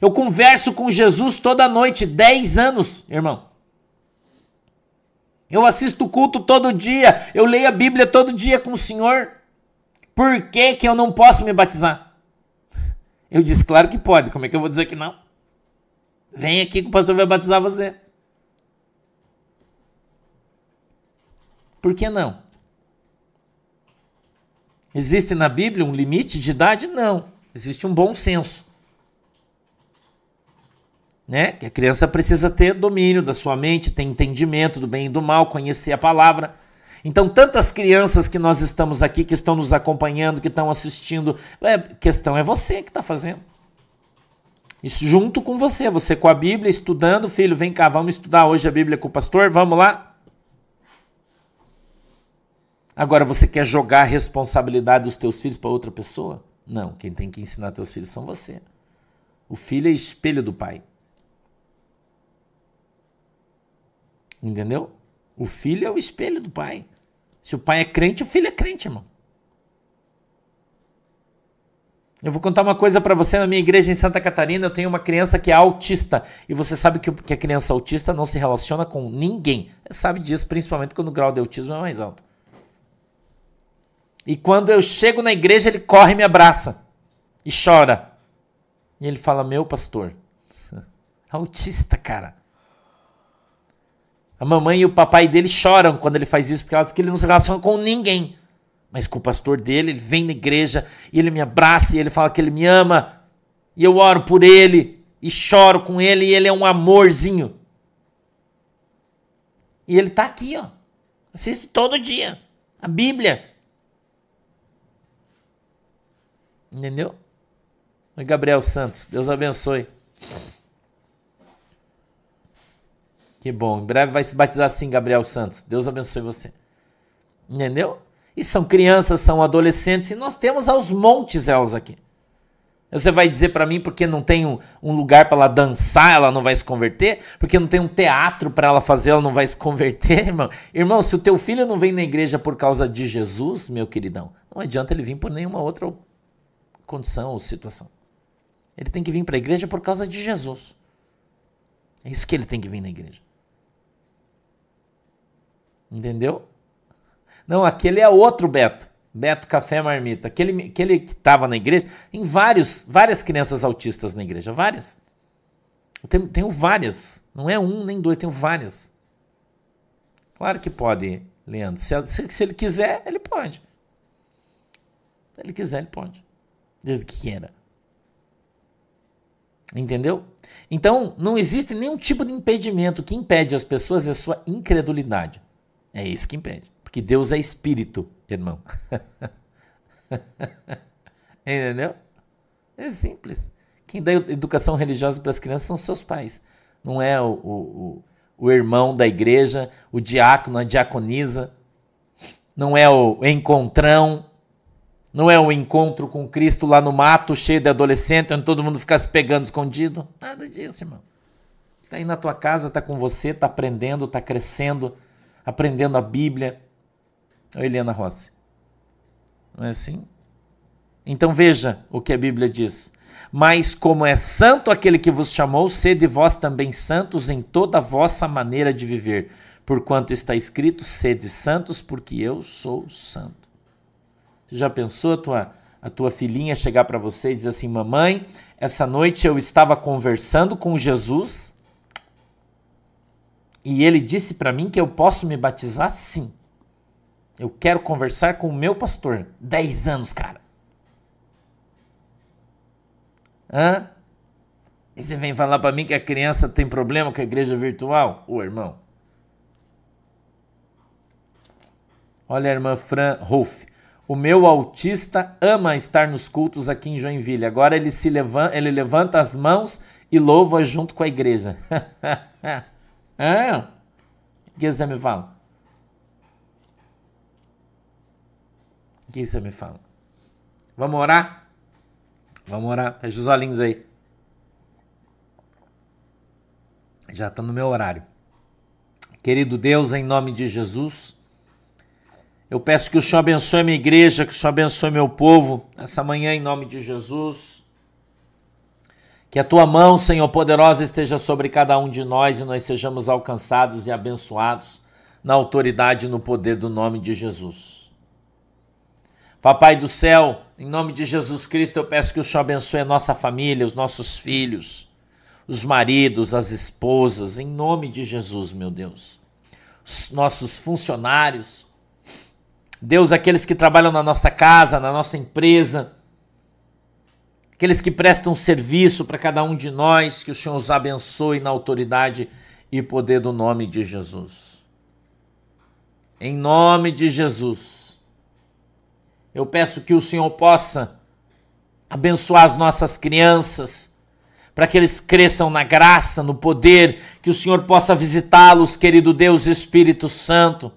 Eu converso com Jesus toda noite, 10 anos, irmão. Eu assisto culto todo dia, eu leio a Bíblia todo dia com o Senhor. Por que, que eu não posso me batizar? Eu disse, claro que pode, como é que eu vou dizer que não? Vem aqui que o pastor vai batizar você. Por que não? Existe na Bíblia um limite de idade? Não. Existe um bom senso né? Que a criança precisa ter domínio da sua mente, ter entendimento do bem e do mal, conhecer a palavra. Então, tantas crianças que nós estamos aqui, que estão nos acompanhando, que estão assistindo, é, questão é você que está fazendo. Isso junto com você, você com a Bíblia, estudando, filho, vem cá, vamos estudar hoje a Bíblia com o pastor, vamos lá? Agora, você quer jogar a responsabilidade dos teus filhos para outra pessoa? Não, quem tem que ensinar teus filhos são você. O filho é espelho do pai. Entendeu? O filho é o espelho do pai. Se o pai é crente, o filho é crente, irmão. Eu vou contar uma coisa para você. Na minha igreja em Santa Catarina, eu tenho uma criança que é autista. E você sabe que, que a criança autista não se relaciona com ninguém. Você sabe disso, principalmente quando o grau de autismo é mais alto. E quando eu chego na igreja, ele corre e me abraça. E chora. E ele fala: Meu pastor. Autista, cara. A mamãe e o papai dele choram quando ele faz isso, porque ela diz que ele não se relaciona com ninguém. Mas com o pastor dele, ele vem na igreja e ele me abraça e ele fala que ele me ama. E eu oro por ele e choro com ele e ele é um amorzinho. E ele está aqui, ó. Assiste todo dia. A Bíblia. Entendeu? Gabriel Santos. Deus abençoe. Que bom. Em breve vai se batizar assim, Gabriel Santos. Deus abençoe você. Entendeu? E são crianças, são adolescentes, e nós temos aos montes elas aqui. Você vai dizer para mim porque não tem um, um lugar para ela dançar, ela não vai se converter? Porque não tem um teatro para ela fazer, ela não vai se converter, irmão? Irmão, se o teu filho não vem na igreja por causa de Jesus, meu queridão, não adianta ele vir por nenhuma outra condição ou situação. Ele tem que vir para a igreja por causa de Jesus. É isso que ele tem que vir na igreja. Entendeu? Não, aquele é outro Beto. Beto Café Marmita, aquele, aquele que estava na igreja, tem vários, várias crianças autistas na igreja, várias. Eu tenho, tenho várias, não é um nem dois, tenho várias. Claro que pode, Leandro. Se, se, se ele quiser, ele pode. Se ele quiser, ele pode. Desde que queira. Entendeu? Então, não existe nenhum tipo de impedimento. O que impede as pessoas é a sua incredulidade. É isso que impede. Porque Deus é espírito, irmão. Entendeu? É simples. Quem dá educação religiosa para as crianças são seus pais. Não é o, o, o, irmão da igreja, o diácono, a diaconisa. Não é o encontrão. Não é o encontro com Cristo lá no mato, cheio de adolescente, onde todo mundo fica se pegando escondido. Nada disso, irmão. Está aí na tua casa, está com você, está aprendendo, está crescendo, aprendendo a Bíblia. Ô Eliana Rossi. Não é assim? Então veja o que a Bíblia diz. Mas como é santo aquele que vos chamou, sede vós também santos em toda a vossa maneira de viver. Porquanto está escrito, sede santos, porque eu sou santo. Você já pensou a tua, a tua filhinha chegar para você e dizer assim: Mamãe, essa noite eu estava conversando com Jesus e ele disse para mim que eu posso me batizar sim. Eu quero conversar com o meu pastor. Dez anos, cara. Hã? E você vem falar para mim que a criança tem problema com a igreja virtual? Ô, irmão. Olha a irmã Fran Rolf. O meu autista ama estar nos cultos aqui em Joinville. Agora ele se levanta, ele levanta as mãos e louva junto com a igreja. ah, o que você me fala? O que você me fala? Vamos orar? Vamos orar. Fecha os olhinhos aí. Já está no meu horário. Querido Deus, em nome de Jesus. Eu peço que o Senhor abençoe a minha igreja, que o Senhor abençoe meu povo essa manhã em nome de Jesus. Que a tua mão, Senhor poderosa, esteja sobre cada um de nós e nós sejamos alcançados e abençoados na autoridade e no poder do nome de Jesus. Papai do céu, em nome de Jesus Cristo, eu peço que o Senhor abençoe a nossa família, os nossos filhos, os maridos, as esposas, em nome de Jesus, meu Deus. Os nossos funcionários, Deus, aqueles que trabalham na nossa casa, na nossa empresa, aqueles que prestam serviço para cada um de nós, que o Senhor os abençoe na autoridade e poder do nome de Jesus. Em nome de Jesus, eu peço que o Senhor possa abençoar as nossas crianças, para que eles cresçam na graça, no poder, que o Senhor possa visitá-los, querido Deus Espírito Santo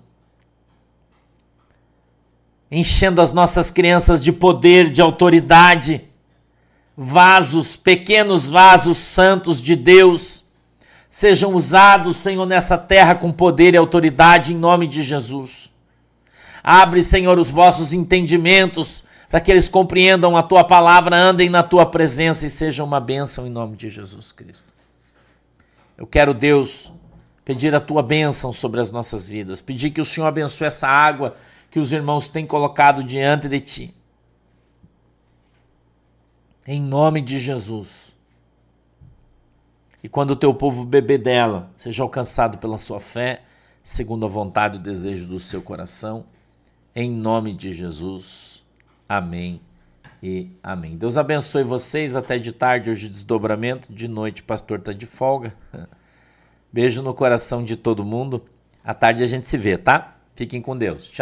enchendo as nossas crianças de poder, de autoridade, vasos, pequenos vasos santos de Deus, sejam usados, Senhor, nessa terra com poder e autoridade, em nome de Jesus. Abre, Senhor, os vossos entendimentos, para que eles compreendam a tua palavra, andem na tua presença e sejam uma bênção em nome de Jesus Cristo. Eu quero, Deus, pedir a tua bênção sobre as nossas vidas, pedir que o Senhor abençoe essa água que os irmãos têm colocado diante de ti. Em nome de Jesus. E quando o teu povo beber dela, seja alcançado pela sua fé, segundo a vontade e o desejo do seu coração. Em nome de Jesus. Amém e amém. Deus abençoe vocês. Até de tarde, hoje desdobramento. De noite, pastor está de folga. Beijo no coração de todo mundo. À tarde a gente se vê, tá? Fiquem com Deus. Tchau.